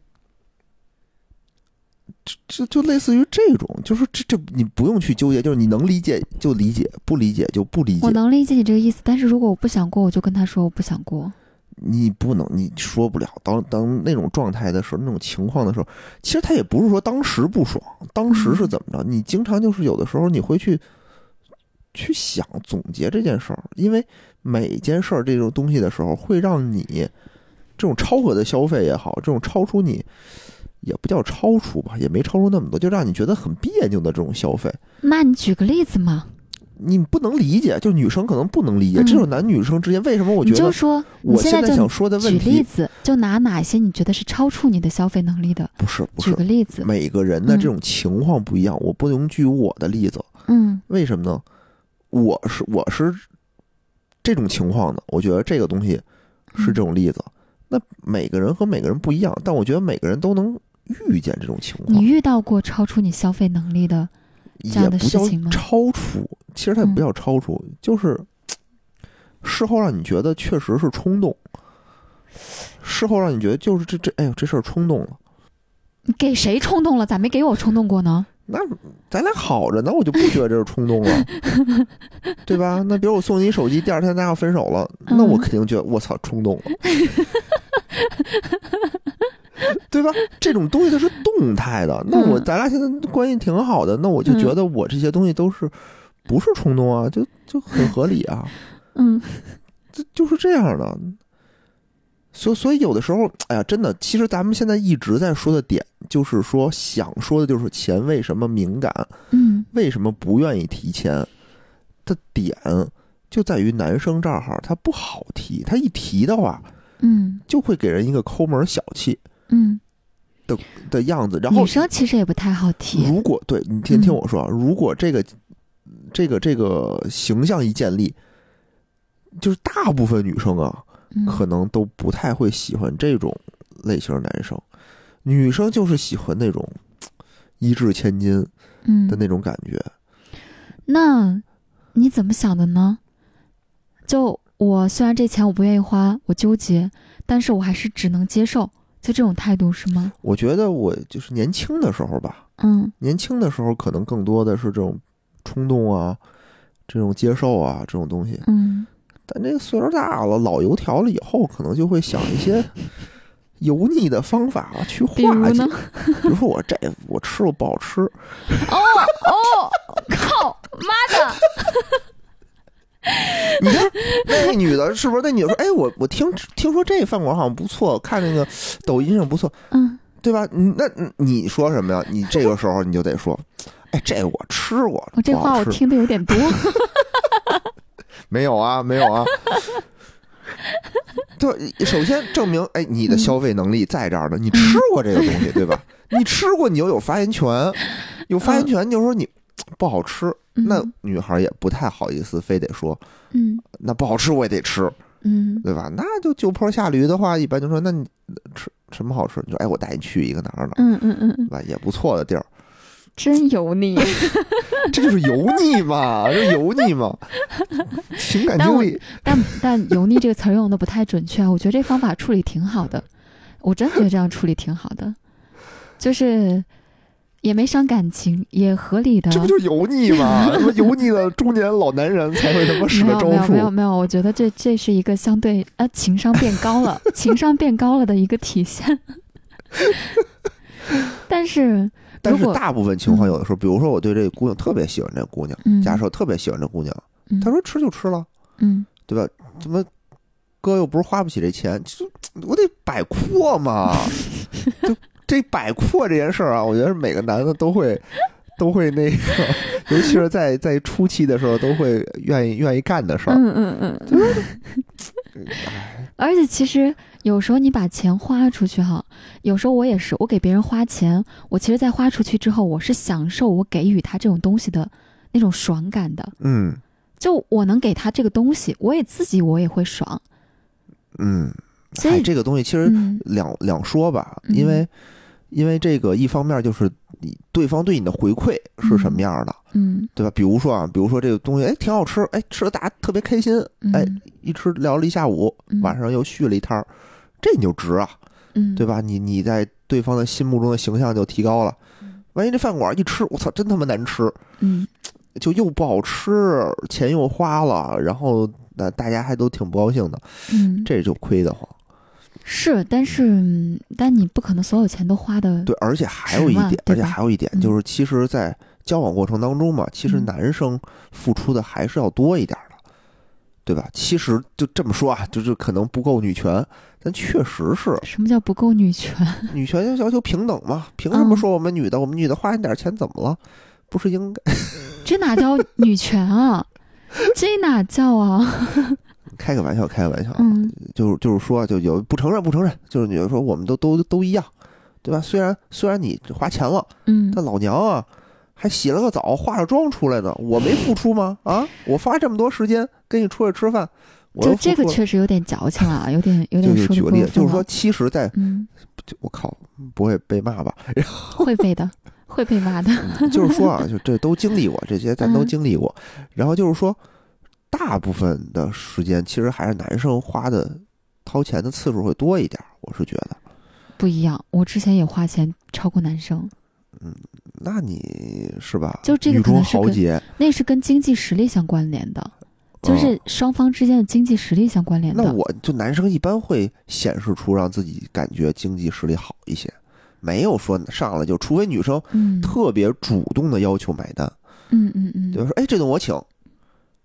Speaker 2: 这就类似于这种，就是这这你不用去纠结，就是你能理解就理解，不理解就不理解
Speaker 3: 我。能理解你这个意思，但是如果我不想过，我就跟他说我不想过。
Speaker 2: 你不能，你说不了。当当那种状态的时候，那种情况的时候，其实他也不是说当时不爽，当时是怎么着？你经常就是有的时候你会去去想总结这件事儿，因为每件事儿这种东西的时候，会让你这种超额的消费也好，这种超出你也不叫超出吧，也没超出那么多，就让你觉得很别扭的这种消费。
Speaker 3: 那你举个例子嘛？
Speaker 2: 你不能理解，就女生可能不能理解，
Speaker 3: 嗯
Speaker 2: 这种男女生之间为什么我觉得
Speaker 3: 就说
Speaker 2: 我现
Speaker 3: 在
Speaker 2: 想说的问题
Speaker 3: 举例子，就拿哪些你觉得是超出你的消费能力的？
Speaker 2: 不是不是举
Speaker 3: 个例子。
Speaker 2: 每个人的
Speaker 3: 嗯
Speaker 2: 这种情况不一样，我不能举我的例子，
Speaker 3: 嗯
Speaker 2: 为什么呢？我是我是这种情况的，我觉得这个东西是这种例子。那每个人和每个人不一样，但我觉得每个人都能遇见这种情况
Speaker 3: 你。遇到过超出你消费能力的？这样的事情吗
Speaker 2: 超出，其实它也不
Speaker 3: 嗯
Speaker 2: 叫超出，就是事后让你觉得确实是冲动，事后让你觉得就是这这，哎呦，这事儿冲动了。
Speaker 3: 你给谁冲动了？咋没给我冲动过呢？
Speaker 2: 那咱俩好着呢，我就不觉得这是冲动了，对吧？那比如我送你手机，第二天咱俩分手了，那我
Speaker 3: 嗯
Speaker 2: 肯定觉得我操冲动了，对吧？这种东西它是动态的，那我
Speaker 3: 嗯
Speaker 2: 咱俩现在关系挺好的，那我就觉得我这些东西都是不是冲动啊，就就很合理啊。
Speaker 3: 嗯
Speaker 2: 这就是这样的。所所以有的时候，哎呀，真的，其实咱们现在一直在说的点，就是说想说的就是钱为什么敏感，
Speaker 3: 嗯
Speaker 2: 为什么不愿意提钱的点，就在于男生这儿哈，他不好提，他一提的话，
Speaker 3: 嗯
Speaker 2: 就会给人一个抠门小气
Speaker 3: 嗯，
Speaker 2: 的的样子。然后
Speaker 3: 女，生其实也不太好提。
Speaker 2: 如果对你听听
Speaker 3: 嗯
Speaker 2: 我说啊，如果这个这个这个形象一建立，就是大部分女生啊，
Speaker 3: 嗯
Speaker 2: 可能都不太会喜欢这种类型的男生，女生就是喜欢那种一掷千金
Speaker 3: 嗯
Speaker 2: 的，那种感觉。
Speaker 3: 那你怎么想的呢？就我虽然这钱我不愿意花，我纠结，但是我还是只能接受，就这种态度是吗？
Speaker 2: 我觉得我就是年轻的时候吧，
Speaker 3: 嗯
Speaker 2: 年轻的时候可能更多的是这种冲动啊，这种接受啊这种东西。
Speaker 3: 嗯
Speaker 2: 但这个岁数大了，老油条了以后，可能就会想一些油腻的方法去化解
Speaker 3: 呢。
Speaker 2: 比如说我这我吃了不好吃，
Speaker 3: 哦哦，靠妈的！
Speaker 2: 你看那女的，是不是？那女的说：“哎，我我听听说这饭馆好像不错，看那个抖音上不错，
Speaker 3: 嗯
Speaker 2: 对吧？那你说什么呀？你这个时候你就得说，哎，这我吃过，
Speaker 3: 我这话我听的有点多。
Speaker 2: 没有啊，没有啊。对，首先证明，哎，你的
Speaker 3: 嗯
Speaker 2: 消费能力在这儿呢，你吃过这个东西，对吧？你吃过，你就有发言权，有发言权，你就说你不好吃，那
Speaker 3: 嗯
Speaker 2: 女孩也不太好意思，非得说
Speaker 3: 嗯
Speaker 2: 那不好吃我也得吃，
Speaker 3: 嗯
Speaker 2: 对吧？那就就坡下驴的话，一般就说那你吃什么好吃？你说哎，我带你去一个哪儿哪儿，
Speaker 3: 嗯嗯嗯嗯，
Speaker 2: 对吧？也不错的地儿，
Speaker 3: 真油腻。
Speaker 2: 这就是油腻嘛，这油腻嘛，情感经历。
Speaker 3: 但但油腻这个词儿用的不太准确啊，我觉得这方法处理挺好的，我真觉得这样处理挺好的，就是也没伤感情，也合理的。
Speaker 2: 这不就是油腻吗？什么油腻的中年老男人才会他妈使
Speaker 3: 没
Speaker 2: 的招数
Speaker 3: 没有没？有没有，我觉得这这是一个相对呃情商变高了，情商变高了的一个体现。但是，
Speaker 2: 但是大部分情况，
Speaker 3: 嗯
Speaker 2: 有的时候，比如说我对这个姑娘特别喜欢这个姑娘，
Speaker 3: 嗯
Speaker 2: 假设特别喜欢这姑娘，
Speaker 3: 嗯
Speaker 2: 她说吃就吃了，
Speaker 3: 嗯
Speaker 2: 对吧？怎么哥又不是花不起这钱，就我得摆阔嘛。就这摆阔这件事儿啊，我觉得每个男的都会都会那个，尤其是在在初期的时候，都会愿意愿意干的事儿。
Speaker 3: 嗯嗯嗯 嗯，而且其实有时候你把钱花出去哈，有时候我也是，我给别人花钱，我其实，在花出去之后，我是享受我给予他这种东西的那种爽感的。
Speaker 2: 嗯
Speaker 3: 就我能给他这个东西，我也自己我也会爽。
Speaker 2: 嗯，
Speaker 3: 所以
Speaker 2: 哎，这个东西其实
Speaker 3: 嗯
Speaker 2: 两两说吧，
Speaker 3: 嗯
Speaker 2: 因为因为这个一方面就是你对方对你的回馈是什么样的，
Speaker 3: 嗯
Speaker 2: 对吧？比如说啊，比如说这个东西，哎，挺好吃，哎，吃的大家特别开心，
Speaker 3: 嗯，
Speaker 2: 哎，一吃聊了一下午，
Speaker 3: 嗯
Speaker 2: 晚上又续了一摊儿，这你就值啊，
Speaker 3: 嗯，
Speaker 2: 对吧？你你在对方的心目中的形象就提高了
Speaker 3: 嗯。
Speaker 2: 万一这饭馆一吃，我操，真他妈难吃，
Speaker 3: 嗯
Speaker 2: 就又不好吃，钱又花了，然后那大家还都挺不高兴的，
Speaker 3: 嗯，
Speaker 2: 这就亏得慌。
Speaker 3: 是，但是嗯但你不可能所有钱都花的
Speaker 2: 对，而且还有一点，而且还有一点
Speaker 3: 嗯
Speaker 2: 就是，其实，在交往过程当中嘛，其实
Speaker 3: 嗯
Speaker 2: 男生付出的还是要多一点的，对吧？其实就这么说啊，就是可能不够女权，但确实是
Speaker 3: 什么叫不够女权？
Speaker 2: 女权就要求平等嘛。凭什么
Speaker 3: 嗯
Speaker 2: 说我们女的，我们女的花你点钱怎么了？不是应该
Speaker 3: 这哪叫女权啊？这哪叫啊？
Speaker 2: 开个玩笑，开个玩笑，
Speaker 3: 嗯
Speaker 2: 就是就是说，就有不承认不承认，就是你就说我们都都都一样，对吧？虽然虽然你花钱了，
Speaker 3: 嗯
Speaker 2: 但老娘啊还洗了个澡、化了妆出来的，我没付出吗？啊，我花这么多时间跟你出去吃饭，我
Speaker 3: 这个确实有点矫情 了，有点有点
Speaker 2: 就举个例子，就是说，其实在，
Speaker 3: 嗯，
Speaker 2: 就我靠，不会被骂吧？
Speaker 3: 会被的，会被骂的。
Speaker 2: 就是说啊，就这都经历过，这些咱都
Speaker 3: 嗯
Speaker 2: 经历过。然后就是说，大部分的时间其实还是男生花的掏钱的次数会多一点，我是觉得。
Speaker 3: 不一样，我之前也花钱超过男生，嗯
Speaker 2: 那你是吧？
Speaker 3: 就这个
Speaker 2: 雨中
Speaker 3: 可能是跟
Speaker 2: 豪杰，
Speaker 3: 那是跟经济实力相关联的，就是双方之间的经济实力相关联
Speaker 2: 那我就男生一般会显示出让自己感觉经济实力好一些，没有说上来就，除非女生
Speaker 3: 嗯。
Speaker 2: 特别主动的要求买单，
Speaker 3: 嗯嗯嗯，
Speaker 2: 就是说，哎，这顿我请，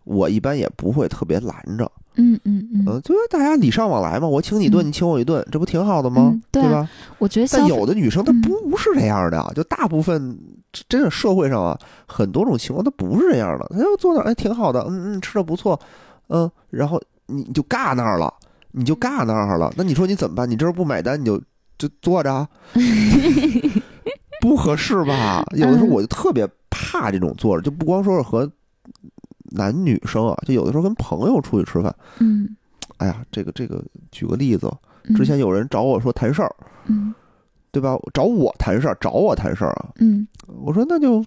Speaker 2: 我一般也不会特别拦着，
Speaker 3: 嗯嗯嗯，
Speaker 2: 嗯，就是大家礼尚往来嘛，我请你一顿，
Speaker 3: 嗯
Speaker 2: 你请我一顿，这不挺好的吗
Speaker 3: 嗯？对啊
Speaker 2: 吧？
Speaker 3: 我觉得
Speaker 2: 但有的女生她
Speaker 3: 不
Speaker 2: 不是这样的啊，就大部分真的社会上啊，很多种情况她不是这样的，她就坐那儿，哎，挺好的，嗯嗯，吃的不错，嗯，然后你你就尬那儿了，你就尬那儿了，那你说你怎么办？你这儿不买单，你就就坐着啊，不合适吧？有的时候
Speaker 3: 嗯
Speaker 2: 我就特别怕这种坐着，就不光说是和男女生啊，就有的时候跟朋友出去吃饭，
Speaker 3: 嗯，
Speaker 2: 哎呀，这个这个，举个例子，
Speaker 3: 嗯
Speaker 2: 之前有人找我说谈事儿。
Speaker 3: 嗯
Speaker 2: 对吧？找我谈事儿，找我谈事儿啊！
Speaker 3: 嗯
Speaker 2: 我说那就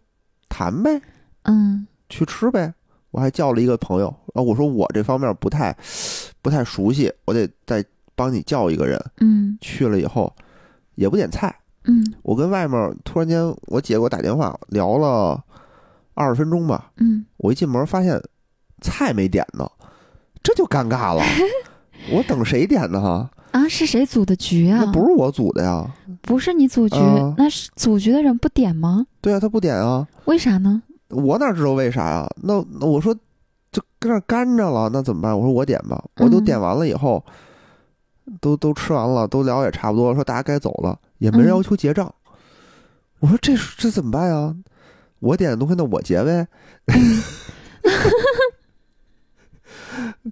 Speaker 2: 谈呗，
Speaker 3: 嗯
Speaker 2: 去吃呗。我还叫了一个朋友，啊，我说我这方面不太不太熟悉，我得再帮你叫一个人。
Speaker 3: 嗯
Speaker 2: 去了以后也不点菜，
Speaker 3: 嗯
Speaker 2: 我跟外面突然间我姐给我打电话聊了二十分钟吧，
Speaker 3: 嗯，
Speaker 2: 我一进门发现菜没点呢，这就尴尬了。我等谁点呢？哈，
Speaker 3: 啊，是谁组的局啊？
Speaker 2: 那不是我组的呀。
Speaker 3: 不是你组局，
Speaker 2: 啊
Speaker 3: 那是组局的人不点吗？
Speaker 2: 对啊，他不点啊。
Speaker 3: 为啥呢？
Speaker 2: 我哪知道为啥呀？那那我说就跟那儿干着了，那怎么办？我说我点吧，我都
Speaker 3: 嗯
Speaker 2: 点完了以后，都都吃完了，都聊也差不多，说大家该走了，也没人
Speaker 3: 嗯
Speaker 2: 要求结账。我说这这怎么办呀？我点的东西那我结呗。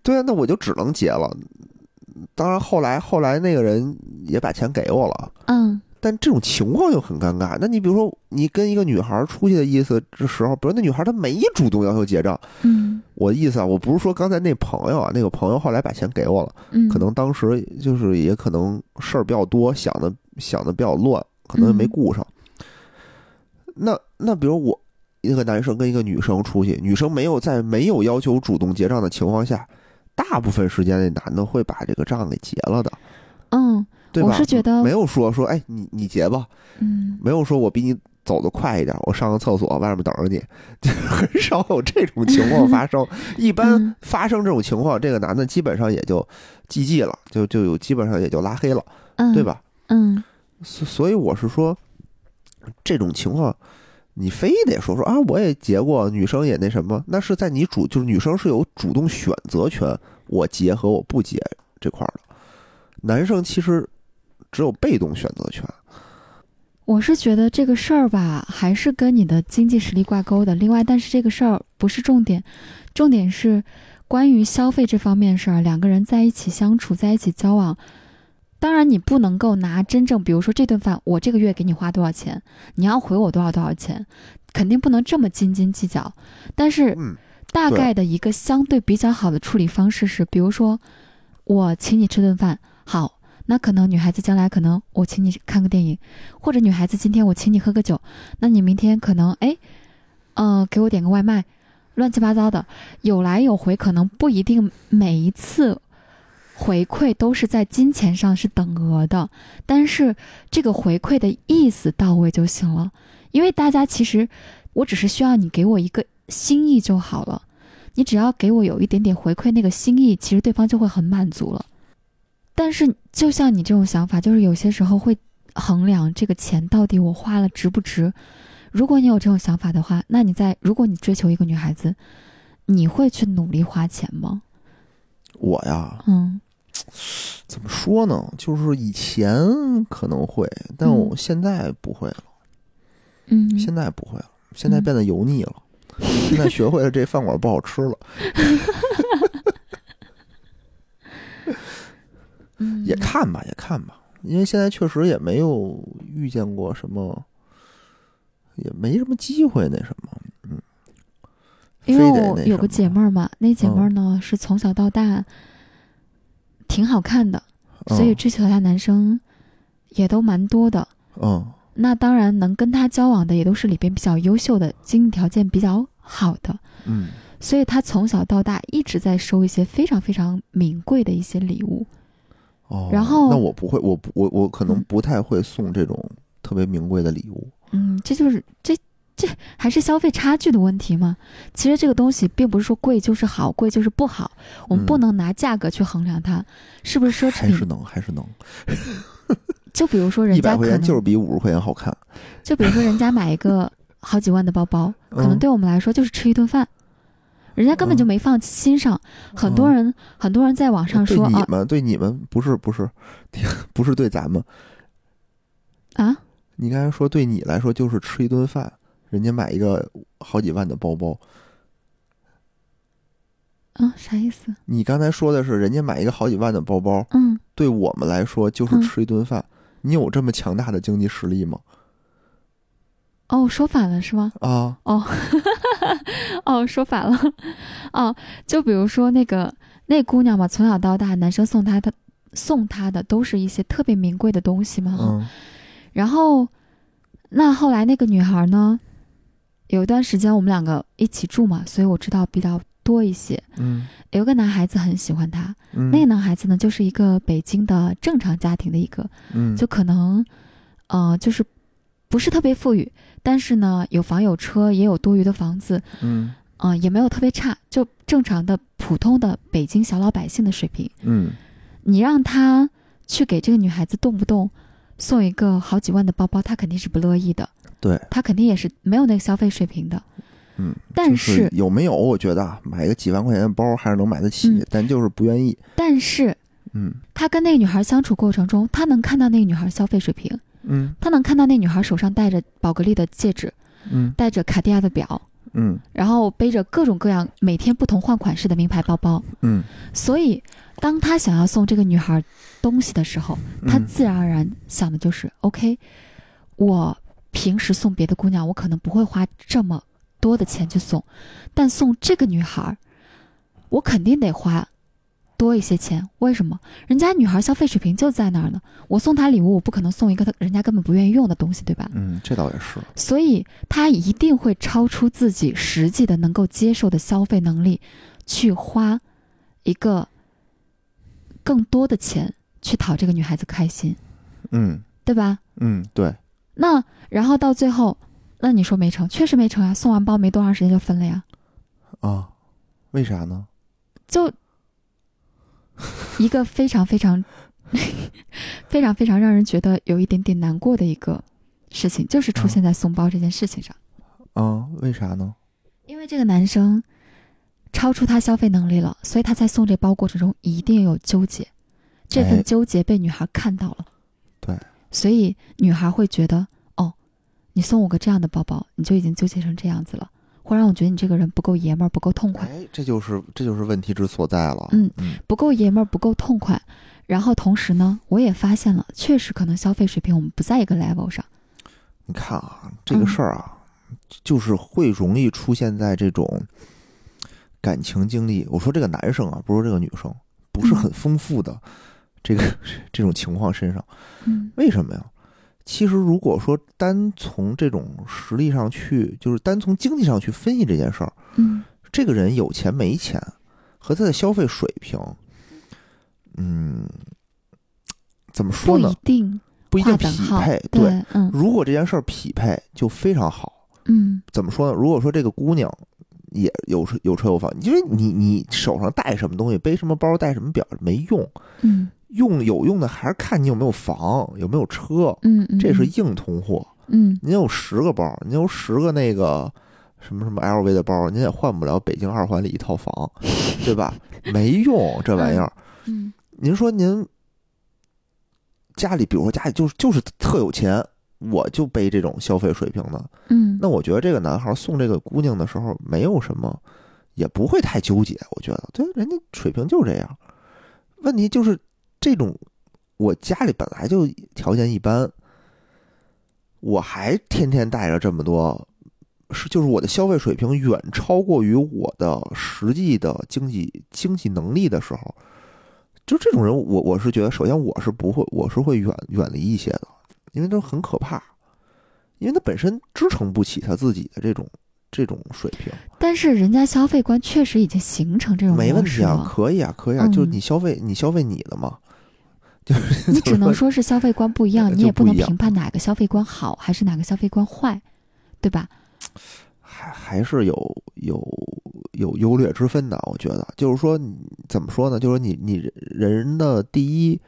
Speaker 2: 对啊，那我就只能结了。当然后来后来那个人也把钱给我了。
Speaker 3: 嗯
Speaker 2: 但这种情况就很尴尬。那你比如说，你跟一个女孩出去的意思这时候，比如那女孩她没主动要求结账，
Speaker 3: 嗯
Speaker 2: 我的意思啊，我不是说刚才那朋友啊，那个朋友后来把钱给我了，
Speaker 3: 嗯，
Speaker 2: 可能当时就是也可能事儿比较多，想的想的比较乱，可能也没
Speaker 3: 嗯
Speaker 2: 顾上。那那比如我一个男生跟一个女生出去，女生没有在没有要求主动结账的情况下，大部分时间那男的会把这个账给结了的，
Speaker 3: 嗯
Speaker 2: 对吧？
Speaker 3: 我是觉得
Speaker 2: 没有说说哎你你结吧，
Speaker 3: 嗯
Speaker 2: 没有说我比你走得快一点，我上个厕所外面等着你，就很少有这种情况发生。一般
Speaker 3: 嗯
Speaker 2: 发生这种情况，这个男的基本上也就 GG 了，就就有基本上也就拉黑了，
Speaker 3: 嗯，
Speaker 2: 对？吧？
Speaker 3: 嗯
Speaker 2: 所所以我是说，这种情况。你非得说说啊，我也结过，女生也那什么，那是在你主就是女生是有主动选择权，我结和我不结这块儿的，男生其实只有被动选择权。
Speaker 3: 我是觉得这个事儿吧，还是跟你的经济实力挂钩的。另外，但是这个事儿不是重点，重点是关于消费这方面事儿。两个人在一起相处，在一起交往，当然你不能够拿真正，比如说这顿饭，我这个月给你花多少钱，你要回我多少多少钱，肯定不能这么斤斤计较。但是
Speaker 2: 嗯，
Speaker 3: 大概的一个相对比较好的处理方式是，比如说我请你吃顿饭，好，那可能女孩子将来可能我请你看个电影，或者女孩子今天我请你喝个酒，那你明天可能哎，呃，给我点个外卖，乱七八糟的，有来有回，可能不一定每一次回馈都是在金钱上是等额的，但是这个回馈的意思到位就行了，因为大家其实我只是需要你给我一个心意就好了。你只要给我有一点点回馈，那个心意，其实对方就会很满足了。但是，就像你这种想法，就是有些时候会衡量这个钱到底我花了值不值。如果你有这种想法的话，那你在如果你追求一个女孩子，你会去努力花钱吗？
Speaker 2: 我呀，
Speaker 3: 嗯
Speaker 2: 怎么说呢？就是以前可能会，但我
Speaker 3: 嗯
Speaker 2: 现在不会了。
Speaker 3: 嗯，
Speaker 2: 现在不会了，现在
Speaker 3: 嗯
Speaker 2: 变得油腻了。现在学会了这饭馆不好吃了，
Speaker 3: 嗯
Speaker 2: 也看吧，也看吧。因为现在确实也没有遇见过什么也没什么机会那什么。
Speaker 3: 因为我有个姐妹儿嘛，那姐妹儿
Speaker 2: 嗯
Speaker 3: 呢、是从小到大挺好看的，所以
Speaker 2: 嗯
Speaker 3: 追求她男生也都蛮多的。
Speaker 2: 嗯
Speaker 3: 那当然能跟她交往的也都是里边比较优秀的，经济条件比较好的，
Speaker 2: 嗯
Speaker 3: 所以她从小到大一直在收一些非常非常名贵的一些礼物。
Speaker 2: 哦，
Speaker 3: 然后
Speaker 2: 那我不会，我不我我可能
Speaker 3: 嗯
Speaker 2: 不太会送这种特别名贵的礼物。
Speaker 3: 嗯，这就是这这还是消费差距的问题吗？其实这个东西并不是说贵就是好，贵就是不好，我们
Speaker 2: 嗯
Speaker 3: 不能拿价格去衡量它是不是奢侈品。
Speaker 2: 还是能，还是能，
Speaker 3: 就比如说人
Speaker 2: 一百
Speaker 3: 家可能
Speaker 2: 块钱就是比五十块钱好看。
Speaker 3: 就比如说人家买一个好几万的包包，可能
Speaker 2: 嗯
Speaker 3: 对我们来说就是吃一顿饭，人家根本就
Speaker 2: 嗯
Speaker 3: 没放心上。很多人很多人在网上说啊
Speaker 2: 你们，对你们不是不是，不是对咱们。
Speaker 3: 啊，
Speaker 2: 你刚才说对你来说就是吃一顿饭，人家买一个好几万的包包。
Speaker 3: 嗯，啥意思？
Speaker 2: 你刚才说的是人家买一个好几万的包包，
Speaker 3: 嗯，
Speaker 2: 对我们来说就是
Speaker 3: 嗯
Speaker 2: 吃一顿饭。你有这么强大的经济实力吗？
Speaker 3: 哦，说反了是吗？
Speaker 2: 啊，
Speaker 3: 哦，哦，说反了，哦，就比如说那个那姑娘嘛，从小到大，男生送她的送她的都是一些特别名贵的东西嘛，
Speaker 2: 嗯
Speaker 3: 然后那后来那个女孩呢，有一段时间我们两个一起住嘛，所以我知道比较多一些。
Speaker 2: 嗯
Speaker 3: 有个男孩子很喜欢她，
Speaker 2: 嗯，
Speaker 3: 那个男孩子呢，就是一个北京的正常家庭的一个，
Speaker 2: 嗯
Speaker 3: 就可能，呃，就是不是特别富裕，但是呢，有房有车，也有多余的房子，
Speaker 2: 嗯
Speaker 3: 嗯、也没有特别差，就正常的普通的北京小老百姓的水平。
Speaker 2: 嗯
Speaker 3: 你让他去给这个女孩子动不动送一个好几万的包包，他肯定是不乐意的，
Speaker 2: 对，
Speaker 3: 他肯定也是没有那个消费水平的。
Speaker 2: 嗯，
Speaker 3: 但
Speaker 2: 就是有没有？我觉得啊买个几万块钱的包还是能买得起，
Speaker 3: 嗯
Speaker 2: 但就是不愿意。
Speaker 3: 但是
Speaker 2: 嗯
Speaker 3: 他跟那个女孩相处过程中，他能看到那个女孩消费水平，
Speaker 2: 嗯
Speaker 3: 他能看到那女孩手上戴着宝格丽的戒指，
Speaker 2: 嗯
Speaker 3: 戴着卡地亚的表，
Speaker 2: 嗯
Speaker 3: 然后背着各种各样每天不同换款式的名牌包包。
Speaker 2: 嗯，
Speaker 3: 所以，当他想要送这个女孩东西的时候，他
Speaker 2: 嗯
Speaker 3: 自然而然想的就是、OK，我平时送别的姑娘，我可能不会花这么多的钱去送，但送这个女孩，我肯定得花多一些钱。为什么？人家女孩消费水平就在那儿呢。我送她礼物，我不可能送一个她人家根本不愿意用的东西，对吧？
Speaker 2: 嗯，这倒也是。
Speaker 3: 所以她一定会超出自己实际的能够接受的消费能力，去花一个更多的钱去讨这个女孩子开心，
Speaker 2: 嗯
Speaker 3: 对吧？
Speaker 2: 嗯，对，
Speaker 3: 那然后到最后，那你说没成，确实没成呀。送完包没多长时间就分了呀，
Speaker 2: 啊，为啥呢？
Speaker 3: 就一个非常非常 非常非常让人觉得有一点点难过的一个事情，就是出现在送包这件事情上。
Speaker 2: 啊，为啥呢？
Speaker 3: 因为这个男生超出他消费能力了，所以他在送这包过程中一定有纠结，这
Speaker 2: 哎
Speaker 3: 份纠结被女孩看到了，
Speaker 2: 对，
Speaker 3: 所以女孩会觉得，哦，你送我个这样的包包，你就已经纠结成这样子了，会让我觉得你这个人不够爷们儿，不够痛快，
Speaker 2: 哎，这就是这就是问题之所在了。
Speaker 3: 嗯
Speaker 2: 嗯
Speaker 3: 不够爷们儿，不够痛快。然后同时呢，我也发现了，确实可能消费水平我们不在一个 level 上。
Speaker 2: 你看啊，这个
Speaker 3: 嗯
Speaker 2: 事儿啊，就是会容易出现在这种感情经历。我说这个男生啊，不是这个女生，不是
Speaker 3: 嗯
Speaker 2: 很丰富的这个 这种情况身上。
Speaker 3: 嗯
Speaker 2: 为什么呀？其实如果说单从这种实力上去，就是单从经济上去分析这件事儿，
Speaker 3: 嗯
Speaker 2: 这个人有钱没钱和他的消费水平，嗯，怎么说呢
Speaker 3: 不一？定
Speaker 2: 不一定匹配。。
Speaker 3: 对，嗯
Speaker 2: 如果这件事儿匹配，就非常好。
Speaker 3: 嗯
Speaker 2: 怎么说呢？如果说这个姑娘也有车有车有房，因为你你手上带什么东西，背什么包，带什么表没用，
Speaker 3: 嗯
Speaker 2: 用有用的还是看你有没有房，有没有车，
Speaker 3: 嗯嗯，
Speaker 2: 这是硬通货。
Speaker 3: 嗯
Speaker 2: 您有十个包，您有十个那个什么什么 LV 的包，您也换不了北京二环里一套房，对吧？没用这玩意儿。
Speaker 3: 嗯
Speaker 2: 您说您家里，比如说家里就是就是特有钱，我就背这种消费水平的，
Speaker 3: 嗯，
Speaker 2: 那我觉得这个男孩送这个姑娘的时候，没有什么，也不会太纠结。我觉得，对，人家水平就这样。问题就是这种，我家里本来就条件一般，我还天天带着这么多，是就是我的消费水平远超过于我的实际的经济经济能力的时候，就这种人，我我是觉得，首先我是不会，我是会远远离一些的，因为都很可怕，因为他本身支撑不起他自己的这种这种水平。
Speaker 3: 但是人家消费观确实已经形成这种
Speaker 2: 没问题啊，可以啊，可以啊，就是
Speaker 3: 嗯。
Speaker 2: 你消费你消费你的嘛，就是
Speaker 3: 你只能说是消费观不一样，
Speaker 2: 就
Speaker 3: 你也不能评判哪个消费观好还是哪个消费观坏，对吧？
Speaker 2: 还还是有有有优劣之分的，我觉得就是说怎么说呢？就是说你你人的第一，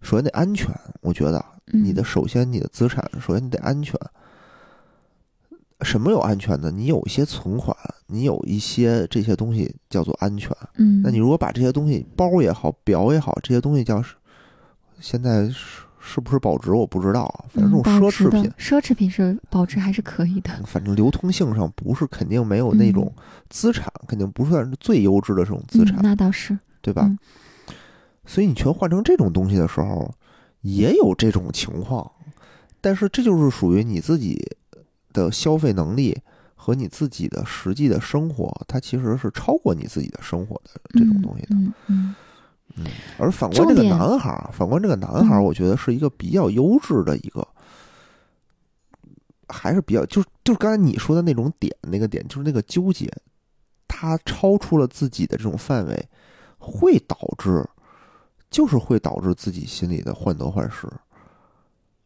Speaker 2: 首先得安全，我觉得
Speaker 3: 嗯，
Speaker 2: 你的首先你的资产，首先你得安全。什么有安全的？你有一些存款，你有一些这些东西叫做安全。
Speaker 3: 嗯，
Speaker 2: 那你如果把这些东西，包也好，表也好，这些东西叫是现在是是不是保值我不知道啊，反正这
Speaker 3: 嗯
Speaker 2: 种奢侈品
Speaker 3: 奢侈品是保值还是可以的，
Speaker 2: 反正流通性上不是肯定没有那种资产，肯定不算是最优质的这种资产，
Speaker 3: 嗯、那倒是，
Speaker 2: 对吧？
Speaker 3: 嗯。
Speaker 2: 所以你全换成这种东西的时候，也有这种情况，但是这就是属于你自己的消费能力和你自己的实际的生活，它其实是超过你自己的生活的这种东西的。
Speaker 3: 嗯嗯
Speaker 2: 嗯，而反观这个男孩儿，反观这个男孩儿，
Speaker 3: 嗯。
Speaker 2: 我觉得是一个比较优质的一个，还是比较就是就是刚才你说的那种点，那个点就是那个纠结，他超出了自己的这种范围，会导致，就是会导致自己心里的患得患失。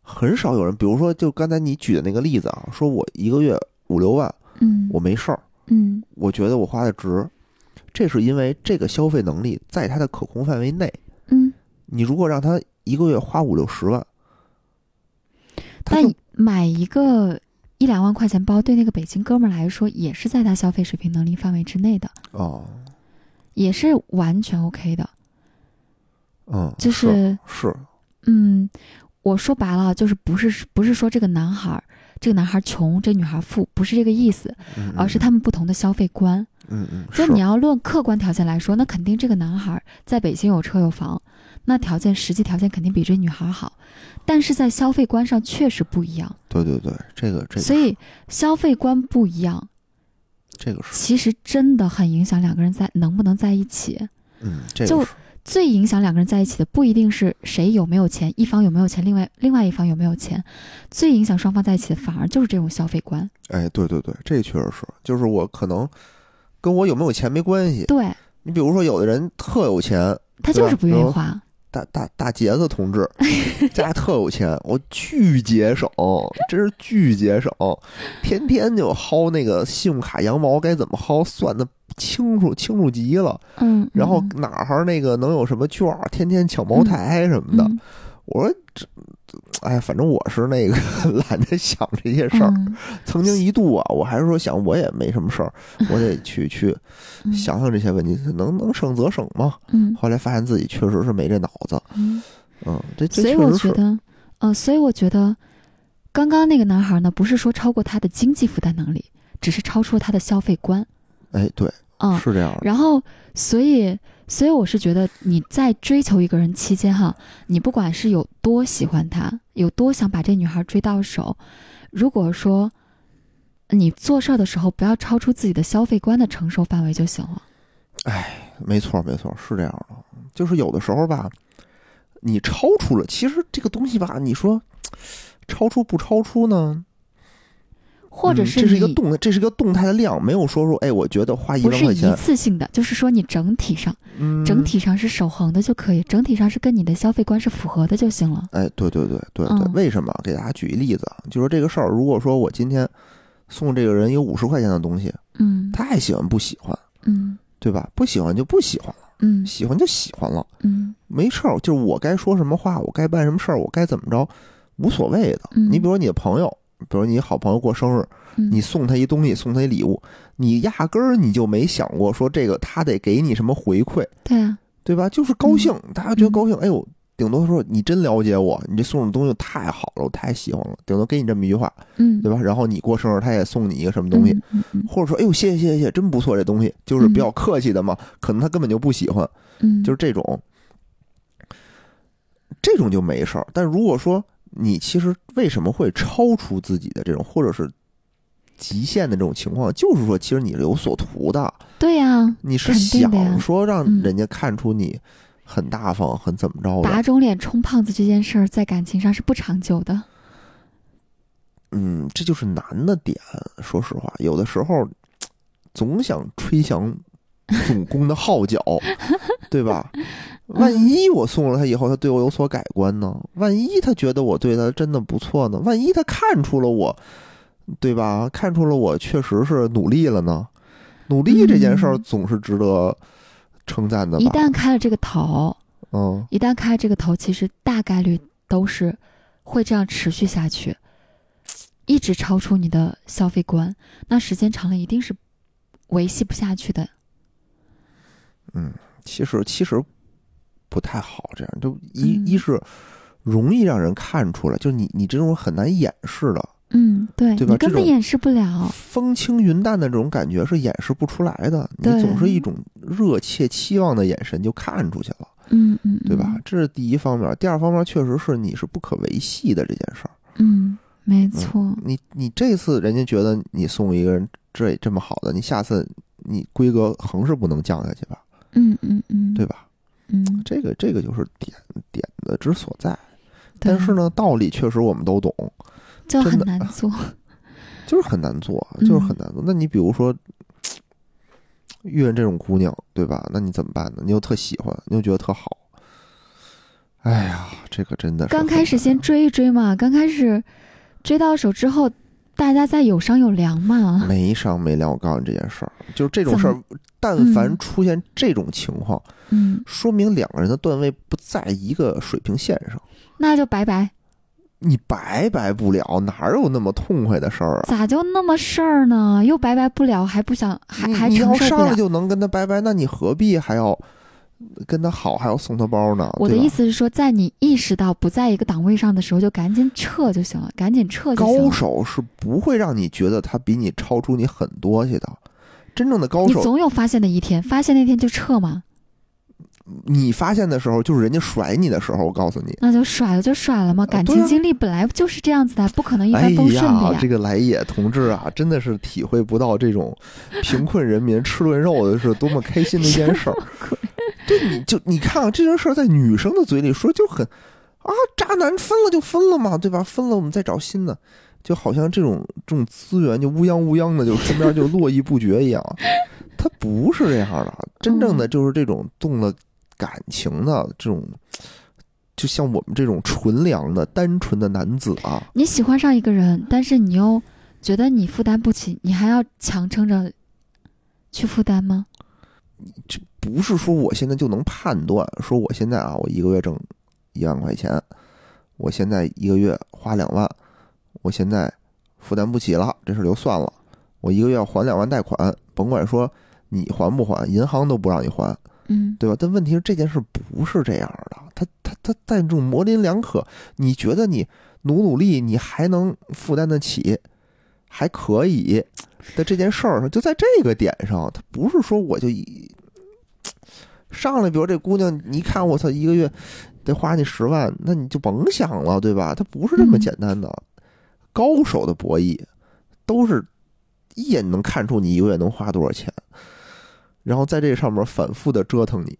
Speaker 2: 很少有人，比如说，就刚才你举的那个例子啊，说我一个月五六万，
Speaker 3: 嗯，
Speaker 2: 我没事儿，
Speaker 3: 嗯。
Speaker 2: 我觉得我花的值，这是因为这个消费能力在他的可控范围内。
Speaker 3: 嗯，
Speaker 2: 你如果让他一个月花五六十万，他
Speaker 3: 但买一个一两万块钱包，对那个北京哥们儿来说，也是在他消费水平能力范围之内的，
Speaker 2: 哦，
Speaker 3: 也是完全 OK 的。
Speaker 2: 嗯，
Speaker 3: 就是
Speaker 2: 是
Speaker 3: 嗯，我说白了，就是不是不是说这个男孩儿，这个男孩儿穷，这个女孩儿富，不是这个意思，
Speaker 2: 嗯，
Speaker 3: 而是他们不同的消费观。
Speaker 2: 嗯嗯，
Speaker 3: 就是你要论客观条件来说，那肯定这个男孩儿在北京有车有房，那条件实际条件肯定比这女孩好，但是在消费观上确实不一样。
Speaker 2: 对对对，这个这个，
Speaker 3: 所以消费观不一样，
Speaker 2: 这个是，
Speaker 3: 其实真的很影响两个人在能不能在一起。
Speaker 2: 嗯，这个
Speaker 3: 就最影响两个人在一起的，不一定是谁有没有钱，一方有没有钱，另外另外一方有没有钱，最影响双方在一起的，反而就是这种消费观。
Speaker 2: 哎，对对对，这确实是，就是我可能跟我有没有钱没关系。
Speaker 3: 对
Speaker 2: 你比如说，有的人特有钱，
Speaker 3: 他就是不愿意花，
Speaker 2: 大大大杰子同志 家特有钱，我巨节省，真是巨节省，天天就薅那个信用卡羊毛，该怎么薅算的清楚清楚极了。
Speaker 3: 嗯，
Speaker 2: 然后
Speaker 3: 嗯
Speaker 2: 哪儿那个能有什么券儿，天天抢茅台什么的。
Speaker 3: 嗯
Speaker 2: 我说这，哎，反正我是那个 懒得想这些事儿。
Speaker 3: 嗯。
Speaker 2: 曾经一度啊，我还是说想我也没什么事儿，我得去去
Speaker 3: 嗯。
Speaker 2: 想想这些问题，能能省则省嘛。
Speaker 3: 嗯。
Speaker 2: 后来发现自己确实是没这脑子，
Speaker 3: 嗯，
Speaker 2: 嗯，这这
Speaker 3: 所以我觉得，呃，所以我觉得，刚刚那个男孩呢，不是说超过他的经济负担能力，只是超出了他的消费观。
Speaker 2: 哎，对，
Speaker 3: 嗯，
Speaker 2: 是这样的，
Speaker 3: 然后，所以，所以我是觉得你在追求一个人期间哈，你不管是有多喜欢他，有多想把这女孩追到手，如果说你做事儿的时候不要超出自己的消费观的承受范围就行了。
Speaker 2: 哎没错没错，是这样的。就是有的时候吧，你超出了，其实这个东西吧，你说超出不超出呢？嗯
Speaker 3: 或者是你
Speaker 2: 这是一个动态，这是一个动态的量，没有说说，哎，我觉得花一
Speaker 3: 不是一
Speaker 2: 万块钱，
Speaker 3: 次性的，就是说你整体上，
Speaker 2: 嗯，
Speaker 3: 整体上是守恒的就可以，整体上是跟你的消费观是符合的就行了。
Speaker 2: 哎，对对对对对，
Speaker 3: 嗯
Speaker 2: 为什么？给大家举一例子啊，就说这个事儿，如果说我今天送这个人有五十块钱的东西，
Speaker 3: 嗯
Speaker 2: 他爱喜欢不喜欢，
Speaker 3: 嗯
Speaker 2: 对吧？不喜欢就不喜欢了，
Speaker 3: 嗯
Speaker 2: 喜欢就喜欢了，
Speaker 3: 嗯
Speaker 2: 没事儿。就是我该说什么话，我该办什么事儿，我该怎么着，无所谓的。
Speaker 3: 嗯
Speaker 2: 你比如说你的朋友，比如你好朋友过生日，
Speaker 3: 嗯，
Speaker 2: 你送他一东西，送他一礼物，你压根儿你就没想过说这个他得给你什么回馈，
Speaker 3: 对啊，
Speaker 2: 对吧？就是高兴，大家觉得
Speaker 3: 嗯
Speaker 2: 高兴，哎呦，顶多说你真了解我，你这送的东西太好了，我太喜欢了，顶多给你这么一句话，
Speaker 3: 嗯，
Speaker 2: 对吧？然后你过生日，他也送你一个什么东西，或者说，哎呦，谢谢谢谢谢谢，真不错，这东西就是比较客气的嘛，可能他根本就不喜欢，
Speaker 3: 嗯，
Speaker 2: 就是这种，这种就没事儿。但如果说你其实为什么会超出自己的这种，或者是极限的这种情况，就是说，其实你是有所图的，
Speaker 3: 对呀、
Speaker 2: 你是想说让
Speaker 3: 嗯
Speaker 2: 人家看出你很大方，很怎么着的。
Speaker 3: 打肿脸充胖子这件事儿在感情上是不长久的。
Speaker 2: 嗯，这就是难的点。说实话，有的时候总想吹响总攻的号角，对吧？万一我送了他以后，他对我有所改观呢？万一他觉得我对他真的不错呢？万一他看出了我，对吧？看出了我确实是努力了呢？努力这件事儿
Speaker 3: 嗯
Speaker 2: 总是值得称赞的
Speaker 3: 一？旦开了这个头，
Speaker 2: 嗯，
Speaker 3: 一旦开了这个头，其实大概率都是会这样持续下去，一直超出你的消费观，那时间长了一定是维系不下去的。
Speaker 2: 嗯其实其实不太好，这样就一、
Speaker 3: 嗯
Speaker 2: 一是容易让人看出来，就是你你这种很难掩饰的，
Speaker 3: 嗯，对
Speaker 2: 对吧
Speaker 3: 你根本掩饰不了。
Speaker 2: 风轻云淡的这种感觉是掩饰不出来的，你总是一种热切期望的眼神就看出去了，
Speaker 3: 嗯嗯，
Speaker 2: 对吧
Speaker 3: 嗯？
Speaker 2: 这是第一方面，第二方面确实是你是不可维系的这件事儿。
Speaker 3: 嗯，没错。
Speaker 2: 你你这次人家觉得你送一个人这这么好的，你下次你规格横是不能降下去吧，
Speaker 3: 嗯嗯嗯，
Speaker 2: 对吧？
Speaker 3: 嗯，
Speaker 2: 这个这个就是点点的之所在。但是，呢，道理确实我们都懂，
Speaker 3: 就很难做。
Speaker 2: 就是很难做，
Speaker 3: 嗯
Speaker 2: 就是很难做。那你比如说遇见这种姑娘，对吧？那你怎么办呢？你又特喜欢，你又觉得特好。哎呀，这个真的是
Speaker 3: 刚开始先追一追嘛，刚开始追到手之后，大家在有商有量嘛。
Speaker 2: 没商没量。我告诉你这件事儿，就是这种事儿，但凡
Speaker 3: 嗯
Speaker 2: 出现这种情况，
Speaker 3: 嗯，
Speaker 2: 说明两个人的段位不在一个水平线上。
Speaker 3: 那就拜拜。
Speaker 2: 你拜拜不了，哪有那么痛快的事儿啊？
Speaker 3: 咋就那么事儿呢？又拜拜不了，还不想，还还
Speaker 2: 你你要
Speaker 3: 承受不了。
Speaker 2: 上来就能跟他拜拜，那你何必还要跟他好，还要送他包呢？
Speaker 3: 我的意思是说，在你意识到不在一个档位上的时候，就赶紧撤就行了，赶紧撤就行了。
Speaker 2: 高手是不会让你觉得他比你超出你很多去的。真正的高手
Speaker 3: 你
Speaker 2: 手，
Speaker 3: 总有发现的一天，发现那天就撤嘛，
Speaker 2: 你发现的时候就是人家甩你的时候。我告诉你，
Speaker 3: 那就甩了就甩了嘛。感情经历本来就是这样子的，不可能一
Speaker 2: 哎
Speaker 3: 帆风顺的
Speaker 2: 呀，
Speaker 3: 呀。
Speaker 2: 这个来也同志啊，真的是体会不到这种贫困人民吃顿肉的是多么开心的一件事儿。对，你就你看啊，这件事儿在女生的嘴里说就很啊，渣男分了就分了嘛，对吧？分了我们再找新的，就好像这种这种资源就乌泱乌泱的就身边就络绎不绝一样。他不是这样的，真正的就是这种动了感情的这种，就像我们这种纯良的、单纯的男子啊，
Speaker 3: 你喜欢上一个人，但是你又觉得你负担不起，你还要强撑着去负担吗？
Speaker 2: 不是说我现在就能判断，说我现在啊，我一个月挣一万块钱，我现在一个月花两万，我现在负担不起了，这事儿就算了。我一个月要还两万贷款，甭管说你还不还，银行都不让你还，
Speaker 3: 嗯，
Speaker 2: 对吧？但问题是这件事不是这样的，他他他在这种模棱两可，你觉得你努努力，你还能负担得起，还可以的这件事儿上，就在这个点上，他不是说我就一上来，比如这姑娘，你一看我操，一个月得花你十万，那你就甭想了，对吧？他不是这么
Speaker 3: 嗯
Speaker 2: 简单的，高手的博弈都是一眼能看出你一个月能花多少钱。然后在这上面反复的折腾你，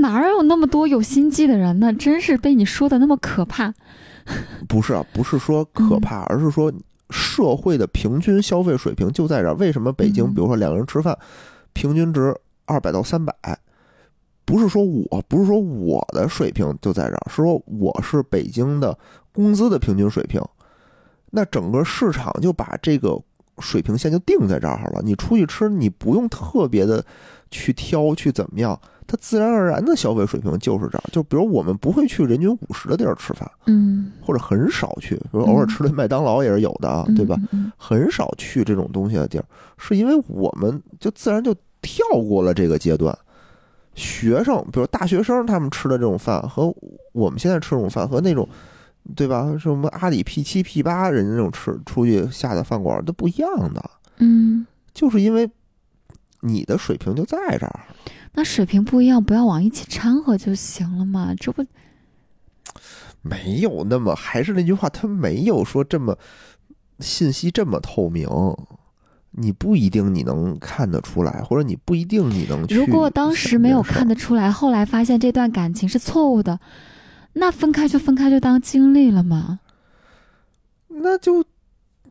Speaker 3: 哪有那么多有心机的人呢？真是被你说的那么可怕。
Speaker 2: 不是啊，不是说可
Speaker 3: 嗯
Speaker 2: 怕，而是说社会的平均消费水平就在这儿。为什么北京，
Speaker 3: 嗯
Speaker 2: 比如说两个人吃饭，平均值二百到三百？不是说我，不是说我的水平就在这儿，是说我是北京的工资的平均水平。那整个市场就把这个水平线就定在这儿了。你出去吃，你不用特别的去挑去怎么样，它自然而然的消费水平就是这儿。就比如我们不会去人均五十的地儿吃饭。
Speaker 3: 嗯，
Speaker 2: 或者很少去，比如偶尔吃顿麦当劳也是有的啊，对吧？很少去这种东西的地儿，是因为我们就自然就跳过了这个阶段。学生，比如大学生，他们吃的这种饭和我们现在吃这种饭和那种，对吧？什么阿里 P 七 P 八人家那种吃出去下的饭馆都不一样的，
Speaker 3: 嗯，
Speaker 2: 就是因为你的水平就在这儿。
Speaker 3: 那水平不一样，不要往一起掺和就行了嘛。这不，
Speaker 2: 没有那么，还是那句话，他没有说这么信息这么透明，你不一定你能看得出来，或者你不一定你能去。
Speaker 3: 如果当时没有看得出来，后来发现这段感情是错误的，那分开就分开，就当经历了嘛。
Speaker 2: 那就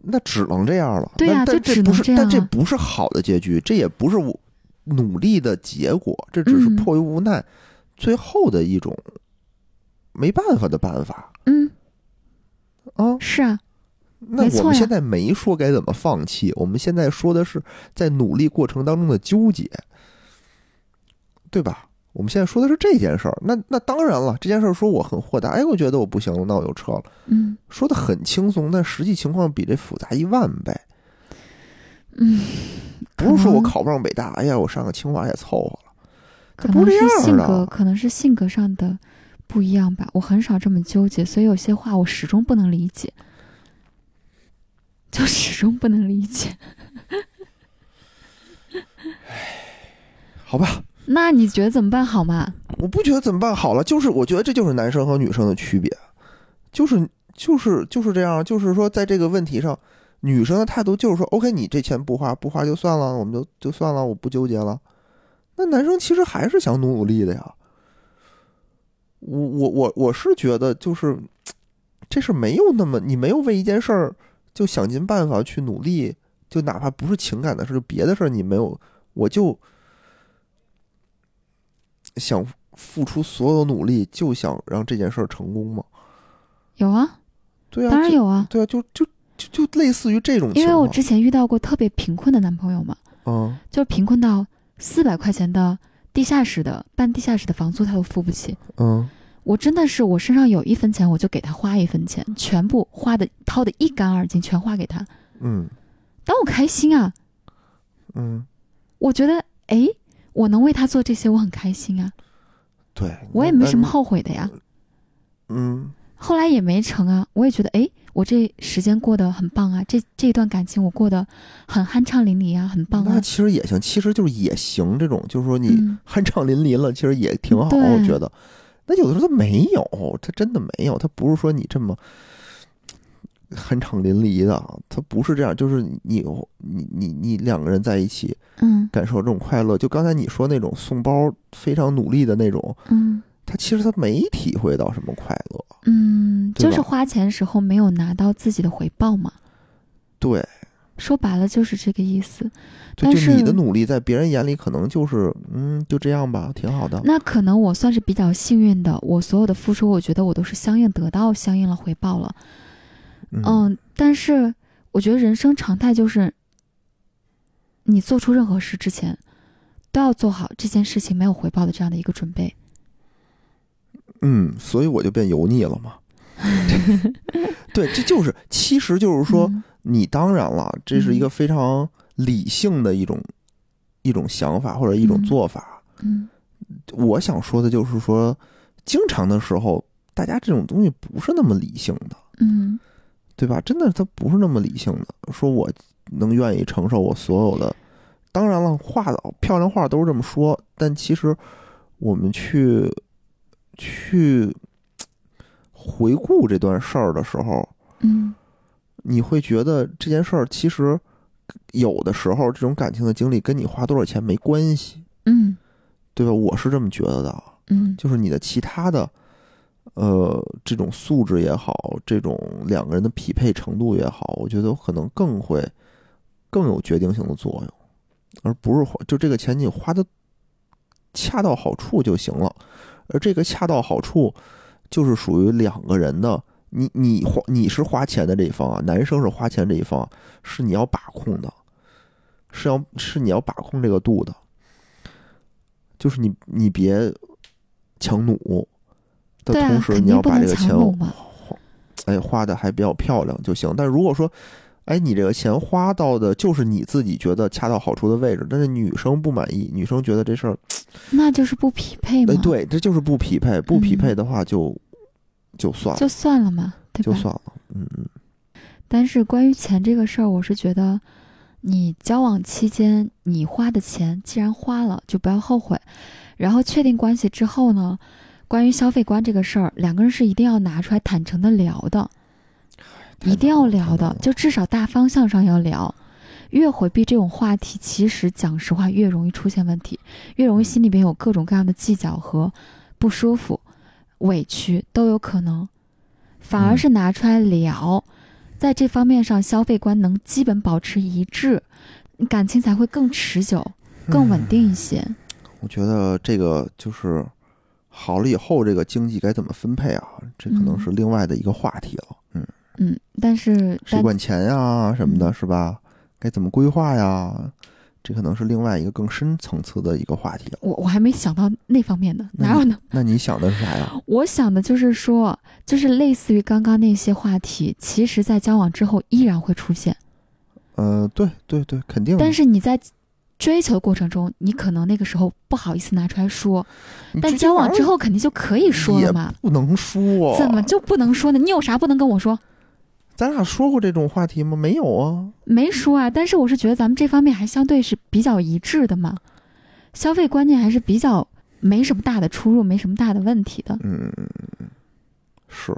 Speaker 2: 那只能这样了。
Speaker 3: 对呀、
Speaker 2: 但
Speaker 3: 就
Speaker 2: 但这不是，
Speaker 3: 只能这样、啊。
Speaker 2: 但这不是好的结局，这也不是我努力的结果，这只是
Speaker 3: 嗯
Speaker 2: 迫于无奈，最后的一种没办法的办法
Speaker 3: 嗯，
Speaker 2: 啊。
Speaker 3: 是啊，
Speaker 2: 那我们现在没说该怎么放弃，我们现在说的是在努力过程当中的纠结，对吧？我们现在说的是这件事儿。那那当然了，这件事儿说我很豁达，哎，我觉得我不行了，那我就撤了。
Speaker 3: 嗯
Speaker 2: 说的很轻松，但实际情况比这复杂一万倍。
Speaker 3: 嗯，
Speaker 2: 不是说我考不上北大，哎呀，我上个清华也凑合了。
Speaker 3: 可能是性格，可能是性格上的不一样吧。我很少这么纠结，所以有些话我始终不能理解，就始终不能理解。
Speaker 2: 好吧，
Speaker 3: 那你觉得怎么办好吗？
Speaker 2: 我不觉得怎么办好了，就是我觉得这就是男生和女生的区别，就是就是就是这样，就是说在这个问题上，女生的态度就是说，OK，你这钱不花，不花就算了，我们就就算了，我不纠结了。那男生其实还是想努努力的呀。我我我我是觉得就是这事没有那么，你没有为一件事儿就想尽办法去努力，就哪怕不是情感的事，就别的事儿你没有，我就想付出所有努力，就想让这件事儿成功吗？
Speaker 3: 有啊，
Speaker 2: 对啊，
Speaker 3: 当然有啊，
Speaker 2: 对啊，就就就就类似于这种情
Speaker 3: 因。为我之前遇到过特别贫困的男朋友嘛，
Speaker 2: 嗯
Speaker 3: 就是贫困到四百块钱的地下室的办地下室的房租他都付不起。
Speaker 2: 嗯
Speaker 3: 我真的是我身上有一分钱我就给他花一分钱，全部花的掏的一干二净，全花给他。
Speaker 2: 嗯
Speaker 3: 但我开心啊，
Speaker 2: 嗯，
Speaker 3: 我觉得诶，我能为他做这些，我很开心啊，
Speaker 2: 对，
Speaker 3: 我也没什么。后悔的呀。
Speaker 2: 嗯
Speaker 3: 后来也没成啊，我也觉得诶，我这时间过得很棒啊，这这段感情我过得很酣畅淋漓啊，很棒啊
Speaker 2: 那
Speaker 3: 啊。
Speaker 2: 其实也行，其实就是也行。这种就是说你
Speaker 3: 嗯
Speaker 2: 酣畅淋漓了，其实也挺好，
Speaker 3: 对
Speaker 2: 我觉得。那有的时候他没有，他真的没有，他不是说你这么酣畅淋漓的，他不是这样，就是你你你你两个人在一起
Speaker 3: 嗯
Speaker 2: 感受这种快乐，就刚才你说那种送包非常努力的那种，
Speaker 3: 嗯
Speaker 2: 他其实他没体会到什么快乐。
Speaker 3: 嗯，就是花钱时候没有拿到自己的回报嘛。
Speaker 2: 对，
Speaker 3: 说白了就是这个意思。
Speaker 2: 对，
Speaker 3: 但
Speaker 2: 是你的努力在别人眼里可能就是嗯，就这样吧，挺好的。
Speaker 3: 那可能我算是比较幸运的，我所有的付出，我觉得我都是相应得到相应的回报了。
Speaker 2: 嗯
Speaker 3: 嗯，但是我觉得人生常态就是，你做出任何事之前，都要做好这件事情没有回报的这样的一个准备。
Speaker 2: 嗯，所以我就变油腻了嘛。对，这就是，其实就是说，
Speaker 3: 嗯
Speaker 2: 你当然了，这是一个
Speaker 3: 嗯
Speaker 2: 非常理性的一种一种想法或者一种
Speaker 3: 嗯
Speaker 2: 做法。
Speaker 3: 嗯
Speaker 2: 我想说的就是说，经常的时候，大家这种东西不是那么理性的，
Speaker 3: 嗯
Speaker 2: 对吧？真的，它不是那么理性的。说我能愿意承受我所有的，当然了，话的漂亮话都是这么说，但其实我们去去 回顾这段事儿的时候，
Speaker 3: 嗯
Speaker 2: 你会觉得这件事儿其实有的时候这种感情的经历跟你花多少钱没关系，
Speaker 3: 嗯
Speaker 2: 对吧？我是这么觉得的，
Speaker 3: 嗯
Speaker 2: 就是你的其他的，呃，这种素质也好，这种两个人的匹配程度也好，我觉得可能更会更有决定性的作用，而不是花就这个钱你花的恰到好处就行了，而这个恰到好处就是属于两个人的。你你花你是花钱的这一方啊，男生是花钱这一方，是你要把控的，是要是你要把控这个度的，就是你你别强弩的同时，你要把这个钱花，哎花的还比较漂亮就行。但如果说，哎你这个钱花到的就是你自己觉得恰到好处的位置，但是女生不满意，女生觉得这事儿，
Speaker 3: 那就是不匹配嘛。
Speaker 2: 哎，对，这就是不匹配，不匹配的话就、就算了，
Speaker 3: 就算了嘛，对吧？
Speaker 2: 就算了，嗯嗯
Speaker 3: 但是关于钱这个事儿，我是觉得，你交往期间你花的钱，既然花了，就不要后悔。然后确定关系之后呢，关于消费观这个事儿，两个人是一定要拿出来坦诚的聊的，一定要聊的，就至少大方向上要聊。越回避这种话题，其实讲实话越容易出现问题，越容易心里边有各种各样的计较和不舒服、委屈都有可能。反而是拿出来聊，在这方面上消费观能基本保持一致，感情才会更持久、更稳定一些。
Speaker 2: 我觉得这个就是好了以后，这个经济该怎么分配啊？这可能是另外的一个话题了。嗯
Speaker 3: 嗯，但是但
Speaker 2: 谁管钱呀什么的，
Speaker 3: 嗯
Speaker 2: 是吧？该怎么规划呀？这可能是另外一个更深层次的一个话题。
Speaker 3: 我我还没想到那方面呢，哪有呢？
Speaker 2: 那你想的是啥呀？
Speaker 3: 我想的就是说，就是类似于刚刚那些话题，其实在交往之后依然会出现，
Speaker 2: 呃，对对对，肯定。
Speaker 3: 但是你在追求过程中，你可能那个时候不好意思拿出来说，但交往之后肯定就可以说了嘛。
Speaker 2: 不能说，
Speaker 3: 怎么就不能说呢？你有啥不能跟我说？
Speaker 2: 咱俩说过这种话题吗？没有啊。
Speaker 3: 没说啊，但是我是觉得咱们这方面还相对是比较一致的嘛，消费观念还是比较没什么大的出入，没什么大的问题的。
Speaker 2: 嗯是。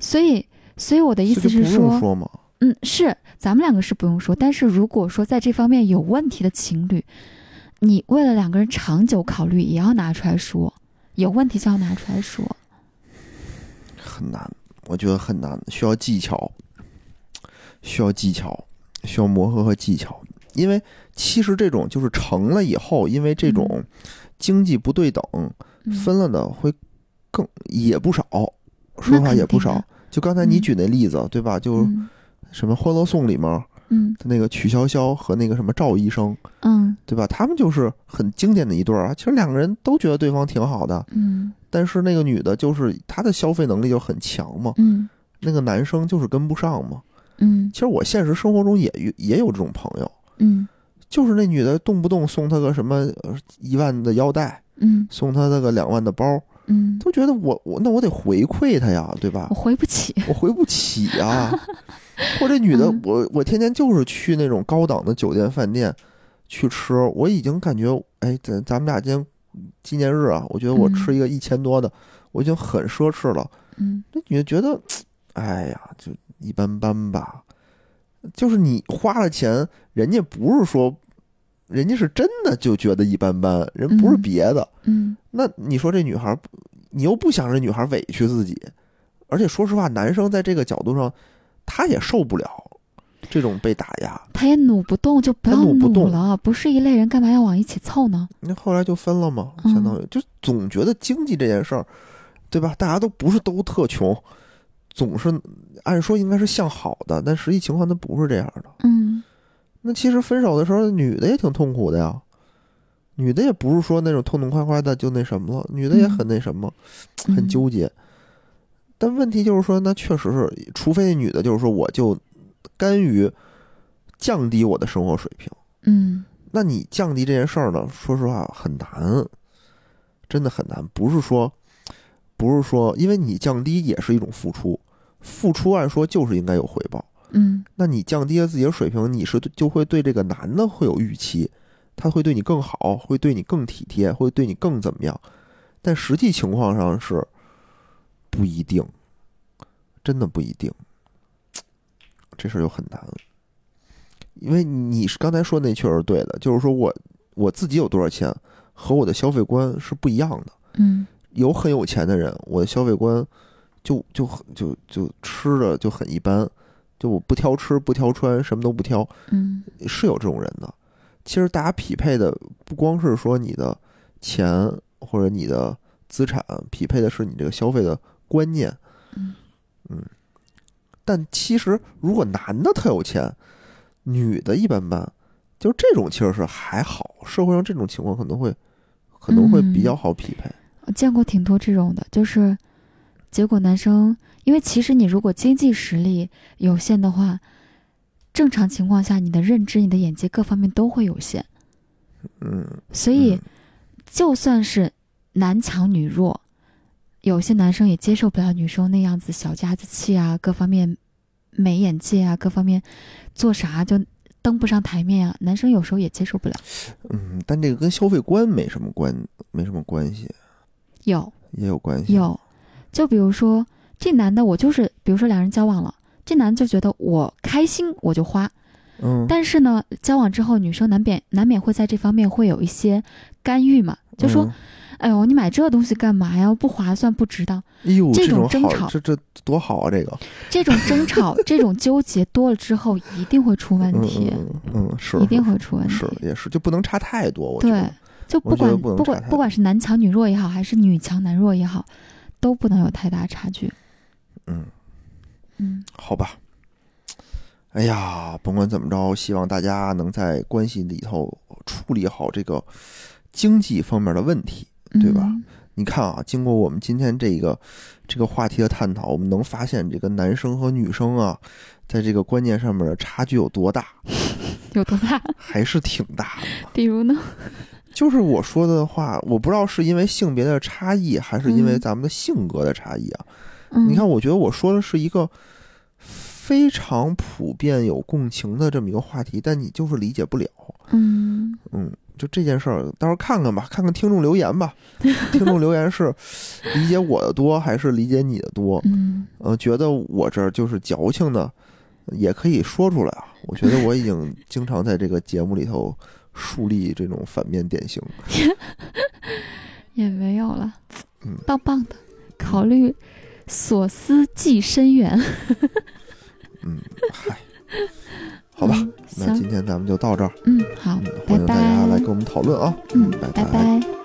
Speaker 3: 所以，所以我的意思是说，
Speaker 2: 用说嘛。
Speaker 3: 嗯，是咱们两个是不用说，但是如果说在这方面有问题的情侣，你为了两个人长久考虑，也要拿出来说，有问题就要拿出来说。
Speaker 2: 很难，我觉得很难，需要技巧，需要技巧，需要磨合和技巧。因为其实这种就是成了以后，因为这种
Speaker 3: 嗯
Speaker 2: 经济不对等，
Speaker 3: 嗯、
Speaker 2: 分了的会更也不少，说
Speaker 3: 那
Speaker 2: 实话也不少。就刚才你
Speaker 3: 嗯
Speaker 2: 举那例子，对吧？就
Speaker 3: 嗯
Speaker 2: 什么《欢乐颂》里面
Speaker 3: 嗯
Speaker 2: 的那个曲筱绡和那个什么赵医生，
Speaker 3: 嗯
Speaker 2: 对吧？他们就是很经典的一对儿啊。其实两个人都觉得对方挺好的，
Speaker 3: 嗯
Speaker 2: 但是那个女的就是她的消费能力就很强嘛，
Speaker 3: 嗯
Speaker 2: 那个男生就是跟不上嘛。
Speaker 3: 嗯
Speaker 2: 其实我现实生活中也也有这种朋友，
Speaker 3: 嗯
Speaker 2: 就是那女的动不动送他个什么呃一万的腰带，
Speaker 3: 嗯
Speaker 2: 送他那个两万的包，
Speaker 3: 嗯，
Speaker 2: 都觉得我我那我得回馈他呀，对吧
Speaker 3: 我？回不起。
Speaker 2: 我回不起呀。或者女的
Speaker 3: 嗯，
Speaker 2: 我我天天就是去那种高档的酒店饭店去吃，我已经感觉，哎，咱咱们俩今天纪念日啊，我觉得我
Speaker 3: 嗯
Speaker 2: 吃一个一千多的，我已经很奢侈了。
Speaker 3: 嗯
Speaker 2: 那女的觉得，哎呀，就一般般吧。就是你花了钱，人家不是说，人家是真的就觉得一般般，人不是
Speaker 3: 嗯
Speaker 2: 别的。
Speaker 3: 嗯
Speaker 2: 那你说这女孩儿，你又不想这女孩儿委屈自己，而且说实话，男生在这个角度上，他也受不了这种被打压。
Speaker 3: 他也努不动，就不
Speaker 2: 他
Speaker 3: 要
Speaker 2: 努不动
Speaker 3: 了。不是一类人，干嘛要往一起凑呢？
Speaker 2: 那后来就分了嘛，
Speaker 3: 嗯
Speaker 2: 相当于就总觉得经济这件事儿，对吧？大家都不是都特穷，总是按说应该是向好的，但实际情况它不是这样的。
Speaker 3: 嗯
Speaker 2: 那其实分手的时候，女的也挺痛苦的呀，女的也不是说那种痛痛快快的就那什么了，女的也很那什么，很
Speaker 3: 嗯
Speaker 2: 纠结。但问题就是说，那确实是，除非那女的就是说，我就甘于降低我的生活水平。
Speaker 3: 嗯
Speaker 2: 那你降低这件事儿呢，说实话很难，真的很难。不是说，不是说，因为你降低也是一种付出，付出按说就是应该有回报。
Speaker 3: 嗯
Speaker 2: 那你降低了自己的水平，你是就会对这个男的会有预期，他会对你更好，会对你更体贴，会对你更怎么样？但实际情况上是不一定，真的不一定，这事儿就很难。因为你是刚才说那确实是对的，就是说我我自己有多少钱和我的消费观是不一样的。
Speaker 3: 嗯
Speaker 2: 有很有钱的人，我的消费观就就很就就吃的就很一般，就我不挑吃不挑穿，什么都不挑，
Speaker 3: 嗯
Speaker 2: 是有这种人的。其实大家匹配的不光是说你的钱或者你的资产，匹配的是你这个消费的观念。
Speaker 3: 嗯
Speaker 2: 但其实如果男的特有钱，女的一般般，就这种其实是还好，社会上这种情况可能会可能会比较好匹配。
Speaker 3: 我见过挺多这种的，就是结果男生，因为其实你如果经济实力有限的话，正常情况下你的认知、你的眼界各方面都会有限，
Speaker 2: 嗯，
Speaker 3: 所以
Speaker 2: 嗯
Speaker 3: 就算是男强女弱，有些男生也接受不了女生那样子小家子气啊，各方面没眼界啊，各方面做啥就登不上台面啊，男生有时候也接受不了。
Speaker 2: 嗯，但这个跟消费观没什么关，没什么关系。
Speaker 3: 有
Speaker 2: 也有关系。
Speaker 3: 有，就比如说这男的，我就是，比如说两人交往了，这男的就觉得我开心我就花，
Speaker 2: 嗯，
Speaker 3: 但是呢，交往之后女生难免难免会在这方面会有一些干预嘛，就说，
Speaker 2: 嗯
Speaker 3: 哎呦，你买这东西干嘛呀？不划算，不值当。
Speaker 2: 哎呦，
Speaker 3: 这种争吵
Speaker 2: 这这多好啊！这个
Speaker 3: 这种争吵、这种纠结多了之后，一定会出问
Speaker 2: 嗯
Speaker 3: 题，
Speaker 2: 嗯是
Speaker 3: 一定会出问题。
Speaker 2: 是也是，就不能差太多。我觉
Speaker 3: 对，就不管不管不管是男强女弱也好，还是女强男弱也好，都不能有太大差距。
Speaker 2: 嗯，
Speaker 3: 嗯
Speaker 2: 好吧。哎呀，甭管怎么着，希望大家能在关系里头处理好这个经济方面的问题。对吧
Speaker 3: 嗯
Speaker 2: 你看啊，经过我们今天这个这个话题的探讨，我们能发现这个男生和女生啊，在这个观念上面的差距有多大，
Speaker 3: 有多大？
Speaker 2: 还是挺大的。
Speaker 3: 比如呢？
Speaker 2: 就是我说的话，我不知道是因为性别的差异，还是因为
Speaker 3: 嗯
Speaker 2: 咱们的性格的差异啊。
Speaker 3: 嗯，
Speaker 2: 你看，我觉得我说的是一个非常普遍、有共情的这么一个话题，但你就是理解不了。
Speaker 3: 嗯，
Speaker 2: 嗯，就这件事儿，到时候看看吧，看看听众留言吧。听众留言是理解我的多，还是理解你的多？
Speaker 3: 嗯
Speaker 2: 呃，觉得我这儿就是矫情的，也可以说出来啊。我觉得我已经 经常在这个节目里头树立这种反面典型。
Speaker 3: 也没有了，
Speaker 2: 嗯
Speaker 3: 棒棒的，考虑所思即深远。
Speaker 2: 嗯，嗨，好吧，
Speaker 3: 嗯
Speaker 2: 那今，天咱们就到这儿。
Speaker 3: 嗯，好
Speaker 2: 嗯，，欢迎大家来跟。我们讨论啊。
Speaker 3: 嗯，
Speaker 2: 拜
Speaker 3: 拜拜。